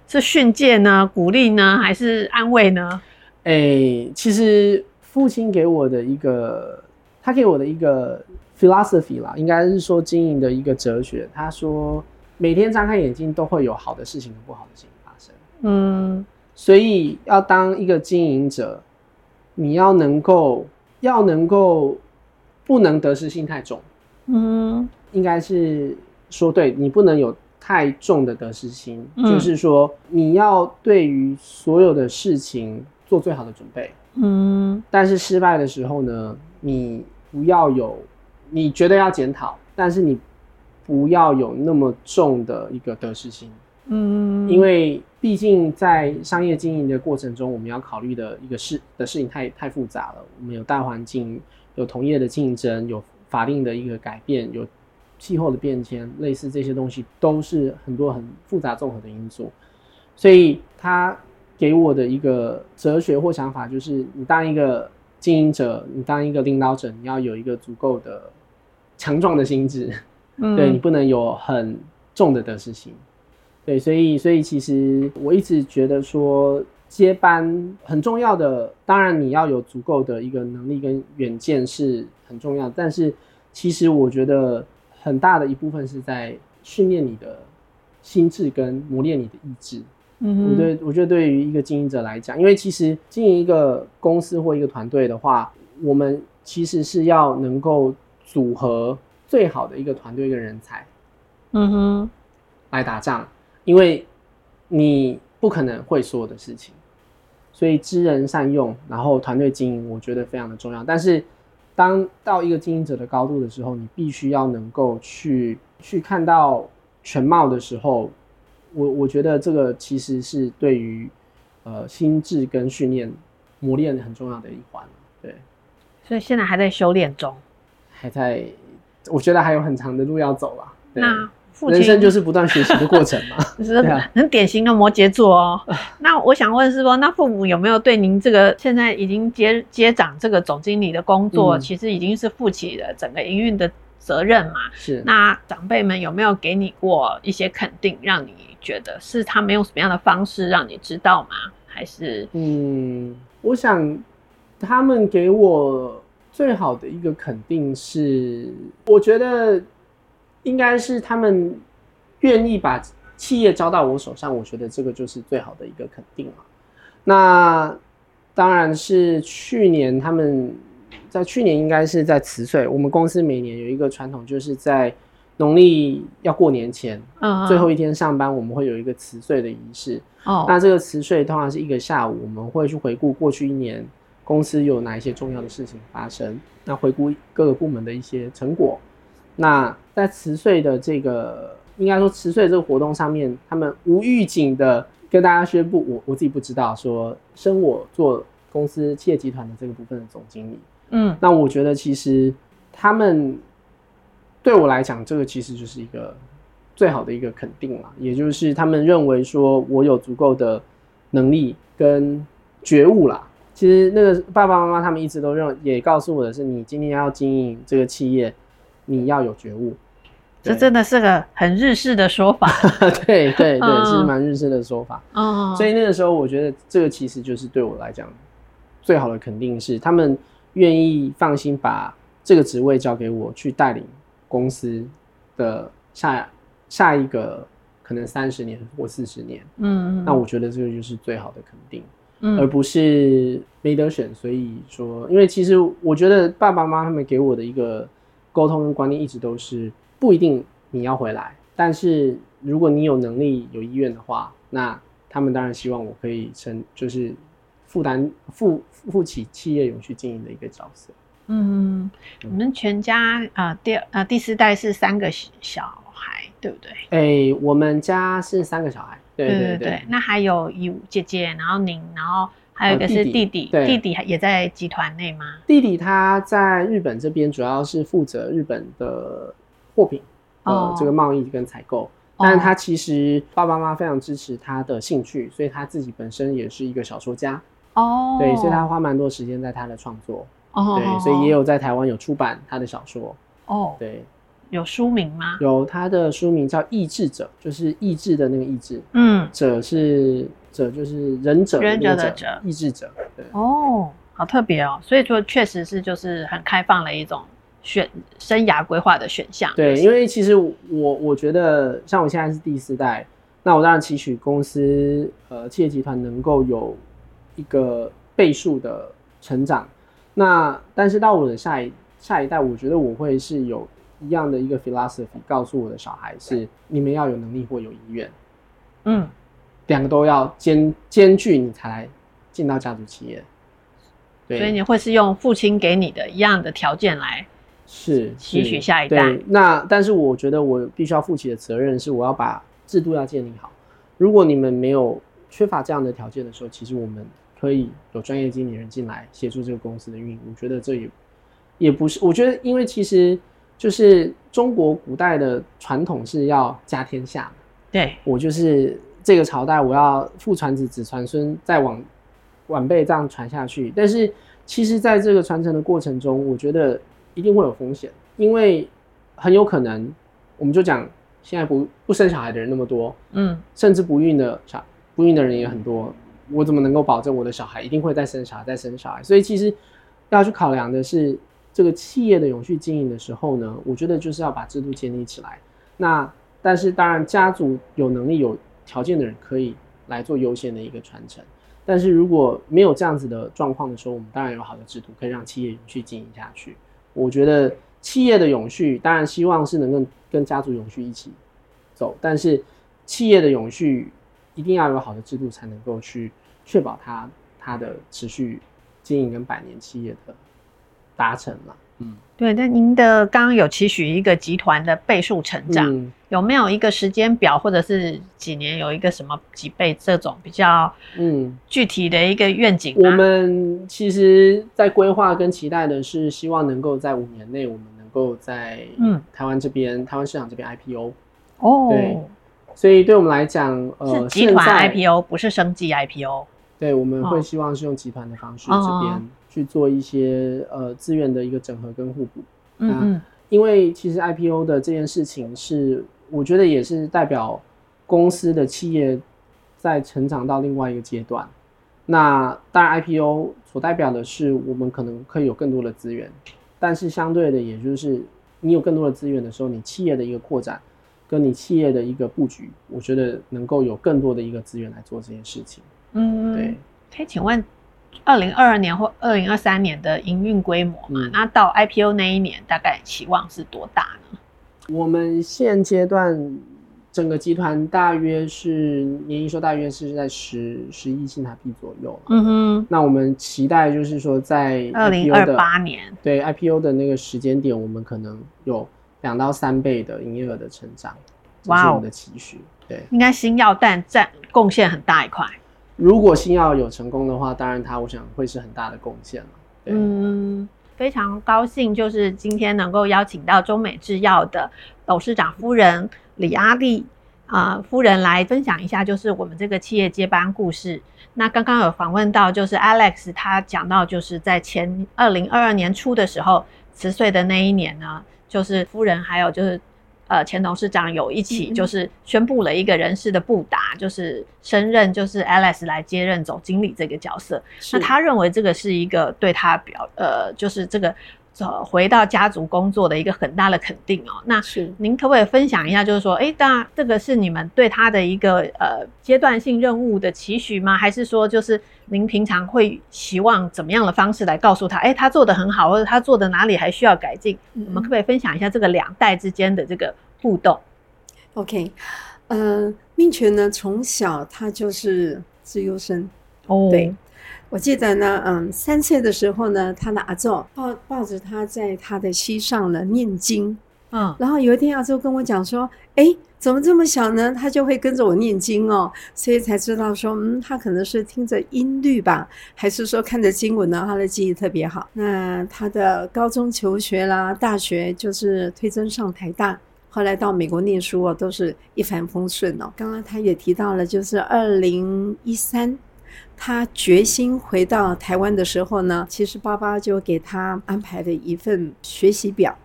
是训诫呢、鼓励呢，还是安慰呢？哎、欸，其实父亲给我的一个，他给我的一个 philosophy 啦，应该是说经营的一个哲学。他说，每天张开眼睛都会有好的事情和不好的事情发生。嗯。所以要当一个经营者，你要能够要能够不能得失心太重，嗯，应该是说对，你不能有太重的得失心，嗯，就是说你要对于所有的事情做最好的准备，嗯，但是失败的时候呢，你不要有你觉得要检讨，但是你不要有那么重的一个得失心。嗯，因为毕竟在商业经营的过程中，我们要考虑的一个事的事情太太复杂了。我们有大环境，有同业的竞争，有法令的一个改变，有气候的变迁，类似这些东西都是很多很复杂综合的因素。所以他给我的一个哲学或想法就是：你当一个经营者，你当一个领导者，你要有一个足够的强壮的心智，嗯，对，你不能有很重的得失心。对，所以所以其实我一直觉得说接班很重要的，当然你要有足够的一个能力跟远见是很重要的，但是其实我觉得很大的一部分是在训练你的心智跟磨练你的意志。嗯哼，我觉得我觉得对于一个经营者来讲，因为其实经营一个公司或一个团队的话，我们其实是要能够组合最好的一个团队跟人才，嗯哼，来打仗，因为你不可能会所有的事情，所以知人善用，然后团队经营，我觉得非常的重要。但是，当到一个经营者的高度的时候，你必须要能够去去看到全貌的时候，我我觉得这个其实是对于呃心智跟训练磨练很重要的一环。对，所以现在还在修炼中，还在，我觉得还有很长的路要走吧。那父亲人生就是不断学习的过程嘛，是很典型的摩羯座哦。那我想问是说，那父母有没有对您这个现在已经接接掌这个总经理的工作，嗯、其实已经是负起了整个营运的责任嘛？是。那长辈们有没有给你过一些肯定，让你觉得是他们用什么样的方式让你知道吗？还是嗯，我想。他们给我最好的一个肯定是，我觉得应该是他们愿意把企业交到我手上，我觉得这个就是最好的一个肯定了。那当然是去年他们在去年应该是在辞岁，我们公司每年有一个传统，就是在农历要过年前，嗯，最后一天上班，我们会有一个辞岁的仪式。哦，那这个辞岁通常是一个下午，我们会去回顾过去一年。公司有哪一些重要的事情发生？那回顾各个部门的一些成果。那在辞岁的这个，应该说辞岁这个活动上面，他们无预警的跟大家宣布，我我自己不知道说升我做公司企业集团的这个部分的总经理。嗯，那我觉得其实他们对我来讲，这个其实就是一个最好的一个肯定了，也就是他们认为说我有足够的能力跟觉悟啦。其实那个爸爸妈妈他们一直都认，也告诉我的是，你今天要经营这个企业，你要有觉悟。这真的是个很日式的说法。对 对对，是蛮日式的说法。嗯。所以那个时候，我觉得这个其实就是对我来讲最好的肯定是，他们愿意放心把这个职位交给我去带领公司的下下一个可能三十年或四十年。嗯。那我觉得这个就是最好的肯定。而不是没得选，所以说，因为其实我觉得爸爸妈妈他们给我的一个沟通跟观念一直都是不一定你要回来，但是如果你有能力有意愿的话，那他们当然希望我可以成就是负担负负起企业永续经营的一个角色。嗯，你们全家啊、呃、第呃第四代是三个小孩，对不对？哎、欸，我们家是三个小孩。对对对，对，对，那还有有姐姐，然后您，然后还有一个是弟弟，弟弟，弟弟也在集团内吗？弟弟他在日本这边主要是负责日本的货品，哦、呃，这个贸易跟采购。但是他其实爸爸妈妈非常支持他的兴趣，所以他自己本身也是一个小说家。哦，对，所以他花蛮多时间在他的创作。哦，对，所以也有在台湾有出版他的小说。哦，对。有书名吗？有，他的书名叫《意志者》，就是意志的那个意志。嗯，者是者，就是忍者，忍者的者，意志者。对。哦，好特别哦。所以说，确实是就是很开放的一种选生涯规划的选项。对，因为其实我我觉得，像我现在是第四代，那我当然期许公司呃企业集团能够有一个倍数的成长。那但是到我的下一下一代，我觉得我会是有。一样的一个 philosophy 告诉我的小孩是：你们要有能力或有意愿，嗯，两个都要兼兼具，你才来进到家族企业。对，所以你会是用父亲给你的一样的条件来是吸取下一代。那但是我觉得我必须要负起的责任是，我要把制度要建立好。如果你们没有缺乏这样的条件的时候，其实我们可以有专业经理人进来协助这个公司的运营。我觉得这也也不是，我觉得因为其实。就是中国古代的传统是要家天下，对，我就是这个朝代，我要父传子，子传孙，再往晚辈这样传下去。但是其实在这个传承的过程中，我觉得一定会有风险，因为很有可能，我们就讲现在不不生小孩的人那么多，嗯，甚至不孕的小不孕的人也很多，我怎么能够保证我的小孩一定会再生小孩再生小孩？所以其实要去考量的是。这个企业的永续经营的时候呢，我觉得就是要把制度建立起来。那但是当然，家族有能力、有条件的人可以来做优先的一个传承。但是如果没有这样子的状况的时候，我们当然有好的制度可以让企业永续经营下去。我觉得企业的永续，当然希望是能够跟家族永续一起走，但是企业的永续一定要有好的制度，才能够去确保它它的持续经营跟百年企业的达成嘛。嗯，对。那您的刚刚有期许一个集团的倍数成长，嗯、有没有一个时间表，或者是几年有一个什么几倍这种比较嗯具体的一个愿景？我们其实，在规划跟期待的是，希望能够在五年内，我们能够在嗯台湾这边、嗯、台湾市场这边 IPO。哦，对。所以对我们来讲，呃，是集团 IPO，不是生计 IPO。对，我们会希望是用集团的方式这边。哦去做一些呃资源的一个整合跟互补，嗯嗯，因为其实 IPO 的这件事情是，我觉得也是代表公司的企业在成长到另外一个阶段。那当然 IPO 所代表的是我们可能可以有更多的资源，但是相对的，也就是你有更多的资源的时候，你企业的一个扩展跟你企业的一个布局，我觉得能够有更多的一个资源来做这件事情。嗯，对，可以请问。二零二二年或二零二三年的营运规模嘛，嗯、那到 IPO 那一年大概期望是多大呢？我们现阶段整个集团大约是年营收大约是在十十亿新台币左右。嗯哼，那我们期待就是说在二零二八年，对 IPO 的那个时间点，我们可能有两到三倍的营业额的成长，这是我们的期许。对，应该新药但占贡献很大一块。如果新药有成功的话，当然它我想会是很大的贡献了。嗯，非常高兴，就是今天能够邀请到中美制药的董事长夫人李阿丽啊、呃、夫人来分享一下，就是我们这个企业接班故事。那刚刚有访问到，就是 Alex 他讲到，就是在前二零二二年初的时候辞岁的那一年呢，就是夫人还有就是。呃，前董事长有一起就是宣布了一个人事的布达，嗯、就是升任就是 Alice 来接任总经理这个角色。那他认为这个是一个对他表呃，就是这个呃回到家族工作的一个很大的肯定哦。那是您可不可以分享一下，就是说，哎，那这个是你们对他的一个呃阶段性任务的期许吗？还是说，就是您平常会希望怎么样的方式来告诉他，哎，他做的很好，或者他做的哪里还需要改进？嗯、我们可不可以分享一下这个两代之间的这个？互动，OK，呃，命权呢，从小他就是自优生哦。对，我记得呢，嗯，三岁的时候呢，他的阿祖抱抱着他在他的膝上呢念经，嗯，然后有一天阿祖跟我讲说，哎，怎么这么小呢？他就会跟着我念经哦，所以才知道说，嗯，他可能是听着音律吧，还是说看着经文呢？他的记忆特别好。那他的高中求学啦，大学就是推甄上台大。后来到美国念书哦，都是一帆风顺哦。刚刚他也提到了，就是二零一三，他决心回到台湾的时候呢，其实爸爸就给他安排了一份学习表。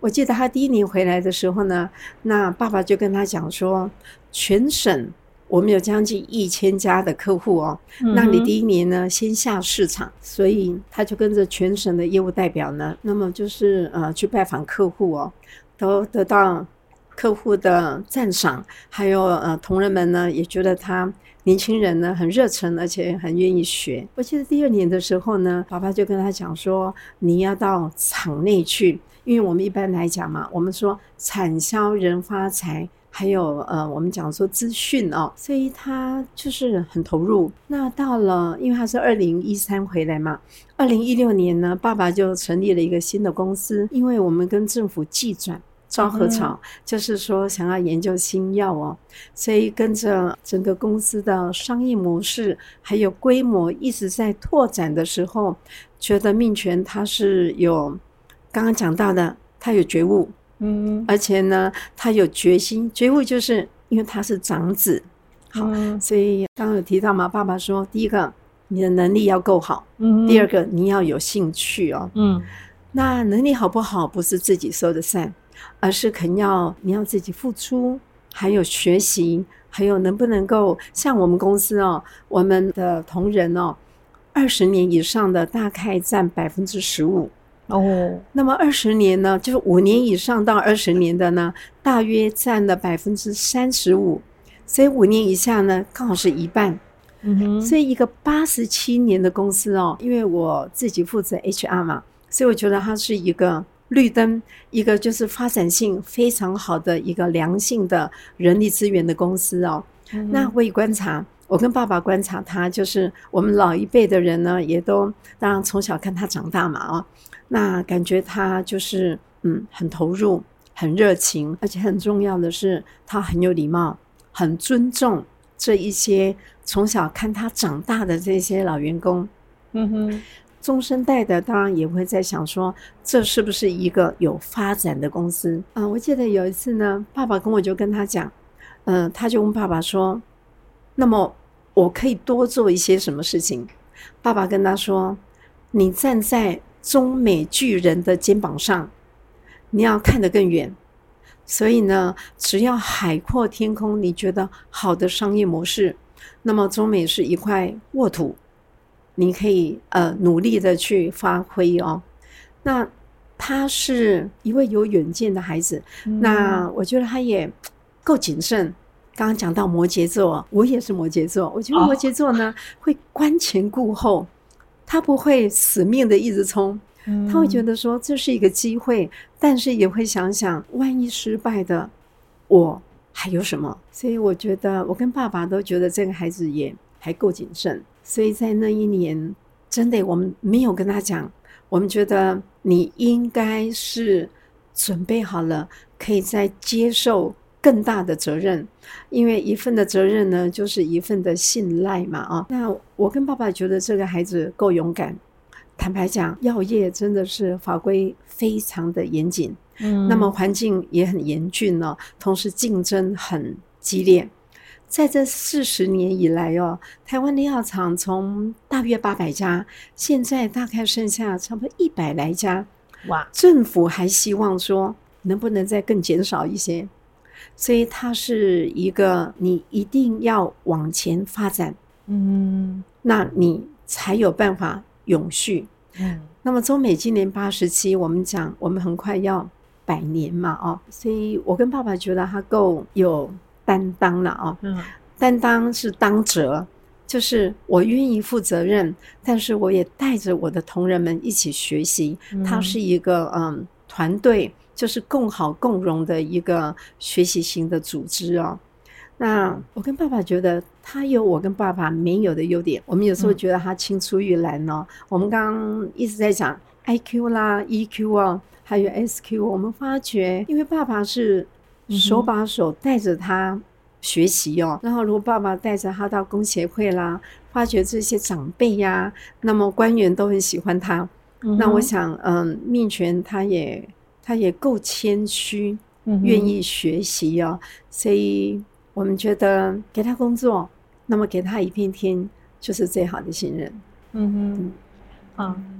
我记得他第一年回来的时候呢，那爸爸就跟他讲说，全省我们有将近一千家的客户哦，那你第一年呢先下市场，所以他就跟着全省的业务代表呢，那么就是呃去拜访客户哦。都得到客户的赞赏，还有呃同仁们呢也觉得他年轻人呢很热忱，而且很愿意学。我记得第二年的时候呢，爸爸就跟他讲说，你要到厂内去，因为我们一般来讲嘛，我们说产销人发财，还有呃我们讲说资讯哦，所以他就是很投入。那到了，因为他是二零一三回来嘛。二零一六年呢，爸爸就成立了一个新的公司，因为我们跟政府技转昭和草，嗯、就是说想要研究新药哦，所以跟着整个公司的商业模式还有规模一直在拓展的时候，觉得命权他是有刚刚讲到的，他有觉悟，嗯，而且呢，他有决心，觉悟就是因为他是长子，好，嗯、所以刚刚有提到嘛，爸爸说第一个。你的能力要够好，嗯，第二个你要有兴趣哦，嗯，那能力好不好不是自己说的算，而是肯要你要自己付出，还有学习，还有能不能够像我们公司哦，我们的同仁哦，二十年以上的大概占百分之十五。哦，那么二十年呢，就是五年以上到二十年的呢，大约占了百分之三十五，所以五年以下呢，刚好是一半。嗯哼，所以一个八十七年的公司哦，因为我自己负责 HR 嘛，所以我觉得它是一个绿灯，一个就是发展性非常好的一个良性的人力资源的公司哦。嗯、那我也观察，我跟爸爸观察他，就是我们老一辈的人呢，也都当然从小看他长大嘛哦，那感觉他就是嗯很投入、很热情，而且很重要的是他很有礼貌、很尊重这一些从小看他长大的这些老员工。嗯哼。中生代的当然也会在想说，这是不是一个有发展的公司啊？我记得有一次呢，爸爸跟我就跟他讲，嗯、他就问爸爸说：“那么我可以多做一些什么事情？”爸爸跟他说：“你站在中美巨人的肩膀上，你要看得更远。所以呢，只要海阔天空，你觉得好的商业模式，那么中美是一块沃土。”你可以呃努力的去发挥哦。那他是一位有远见的孩子，嗯、那我觉得他也够谨慎。刚刚讲到摩羯座，我也是摩羯座，我觉得摩羯座呢、哦、会观前顾后，他不会死命的一直冲，嗯、他会觉得说这是一个机会，但是也会想想万一失败的我还有什么。所以我觉得我跟爸爸都觉得这个孩子也还够谨慎。所以在那一年，真的我们没有跟他讲，我们觉得你应该是准备好了，可以再接受更大的责任，因为一份的责任呢，就是一份的信赖嘛，啊，那我跟爸爸觉得这个孩子够勇敢。坦白讲，药业真的是法规非常的严谨，嗯，那么环境也很严峻呢，同时竞争很激烈。在这四十年以来哦，台湾的药厂从大约八百家，现在大概剩下差不多一百来家。哇！政府还希望说能不能再更减少一些，所以它是一个你一定要往前发展，嗯，那你才有办法永续。嗯，那么中美今年八十七，我们讲我们很快要百年嘛，哦，所以我跟爸爸觉得他够有。担当了啊，嗯，担当是当责，就是我愿意负责任，但是我也带着我的同仁们一起学习。它是一个嗯团队，就是共好共荣的一个学习型的组织哦。那我跟爸爸觉得他有我跟爸爸没有的优点，我们有时候觉得他青出于蓝哦。我们刚刚一直在讲 IQ 啦、EQ 啊，还有 SQ，我们发觉，因为爸爸是。手把手带着他学习哦，然后如果爸爸带着他到工协会啦，发觉这些长辈呀、啊，那么官员都很喜欢他。嗯、那我想，嗯，命权他也他也够谦虚，嗯、愿意学习哦。所以我们觉得给他工作，那么给他一片天，就是最好的信任。嗯哼，嗯，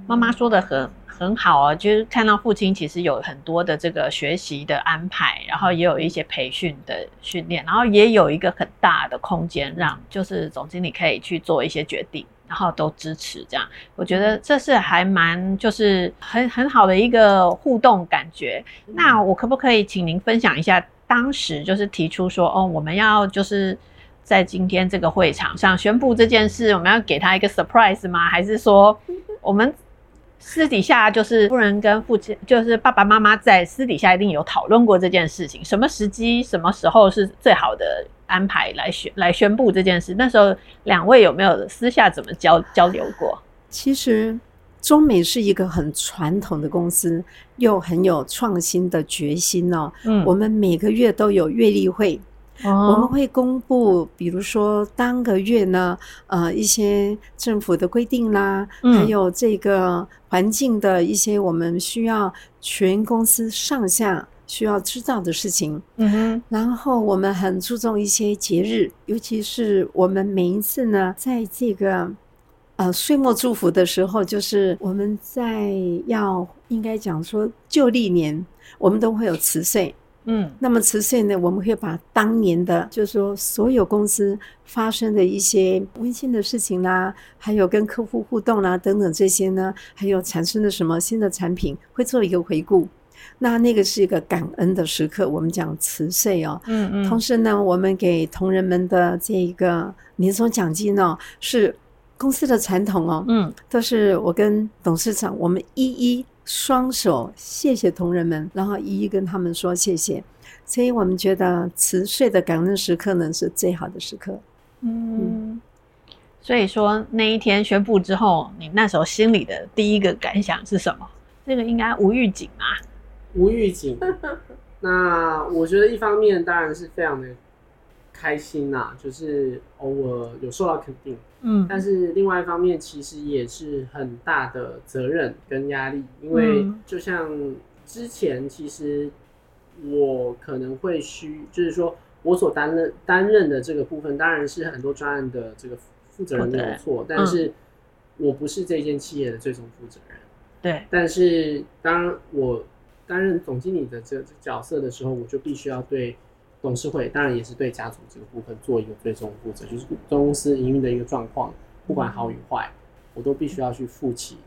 妈妈说的很。很好啊，就是看到父亲其实有很多的这个学习的安排，然后也有一些培训的训练，然后也有一个很大的空间，让就是总经理可以去做一些决定，然后都支持这样。我觉得这是还蛮就是很 很好的一个互动感觉。那我可不可以请您分享一下，当时就是提出说，哦，我们要就是在今天这个会场上宣布这件事，我们要给他一个 surprise 吗？还是说我们？私底下就是夫人跟父亲，就是爸爸妈妈在私底下一定有讨论过这件事情，什么时机、什么时候是最好的安排来宣来宣布这件事？那时候两位有没有私下怎么交交流过？其实中美是一个很传统的公司，又很有创新的决心哦。嗯，我们每个月都有月例会。Oh. 我们会公布，比如说当个月呢，呃，一些政府的规定啦，嗯、还有这个环境的一些我们需要全公司上下需要知道的事情。嗯哼。然后我们很注重一些节日，尤其是我们每一次呢，在这个呃岁末祝福的时候，就是我们在要应该讲说旧历年，我们都会有辞岁。嗯，那么辞岁呢，我们会把当年的，就是说所有公司发生的一些温馨的事情啦，还有跟客户互动啦等等这些呢，还有产生的什么新的产品，会做一个回顾。那那个是一个感恩的时刻，我们讲辞岁哦。嗯嗯。同时呢，我们给同仁们的这一个年终奖金呢，是公司的传统哦。嗯。都是我跟董事长，我们一一双手谢谢同仁们，然后一一跟他们说谢谢。所以我们觉得辞岁的感恩时刻呢，是最好的时刻。嗯，嗯，所以说那一天宣布之后，你那时候心里的第一个感想是什么？这个应该无预警啊，无预警。那我觉得一方面当然是非常的开心呐、啊，就是偶尔有受到肯定，嗯，但是另外一方面其实也是很大的责任跟压力，因为就像之前其实。我可能会需，就是说我所担任担任的这个部分，当然是很多专案的这个负责人没有错，嗯、但是我不是这间企业的最终负责人。对。但是当我担任总经理的这个角色的时候，我就必须要对董事会，当然也是对家族这个部分做一个最终负责，就是公司营运的一个状况，不管好与坏，我都必须要去负起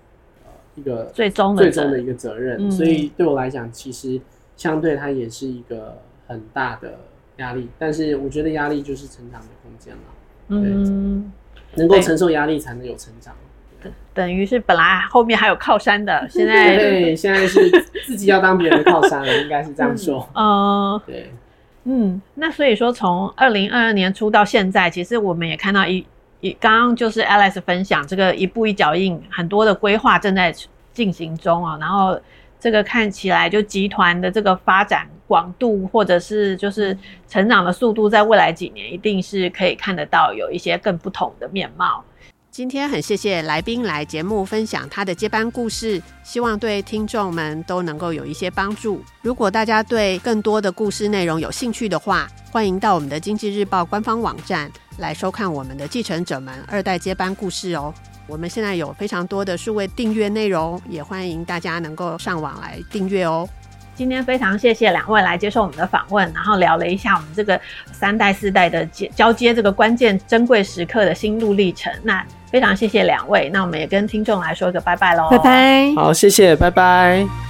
呃一个最终最终的一个责任。嗯、所以对我来讲，其实。相对它也是一个很大的压力，但是我觉得压力就是成长的空间了。嗯，能够承受压力才能有成长。等等于是本来后面还有靠山的，现在 对，现在是自己要当别人的靠山了，应该是这样说。嗯，对，嗯，那所以说从二零二二年初到现在，其实我们也看到一一刚刚就是 Alex 分享这个一步一脚印，很多的规划正在进行中啊，然后。这个看起来就集团的这个发展广度，或者是就是成长的速度，在未来几年一定是可以看得到有一些更不同的面貌。今天很谢谢来宾来节目分享他的接班故事，希望对听众们都能够有一些帮助。如果大家对更多的故事内容有兴趣的话，欢迎到我们的经济日报官方网站来收看我们的继承者们二代接班故事哦。我们现在有非常多的数位订阅内容，也欢迎大家能够上网来订阅哦。今天非常谢谢两位来接受我们的访问，然后聊了一下我们这个三代四代的交接这个关键珍贵时刻的心路历程。那非常谢谢两位，那我们也跟听众来说一个拜拜喽。拜拜，好，谢谢，拜拜。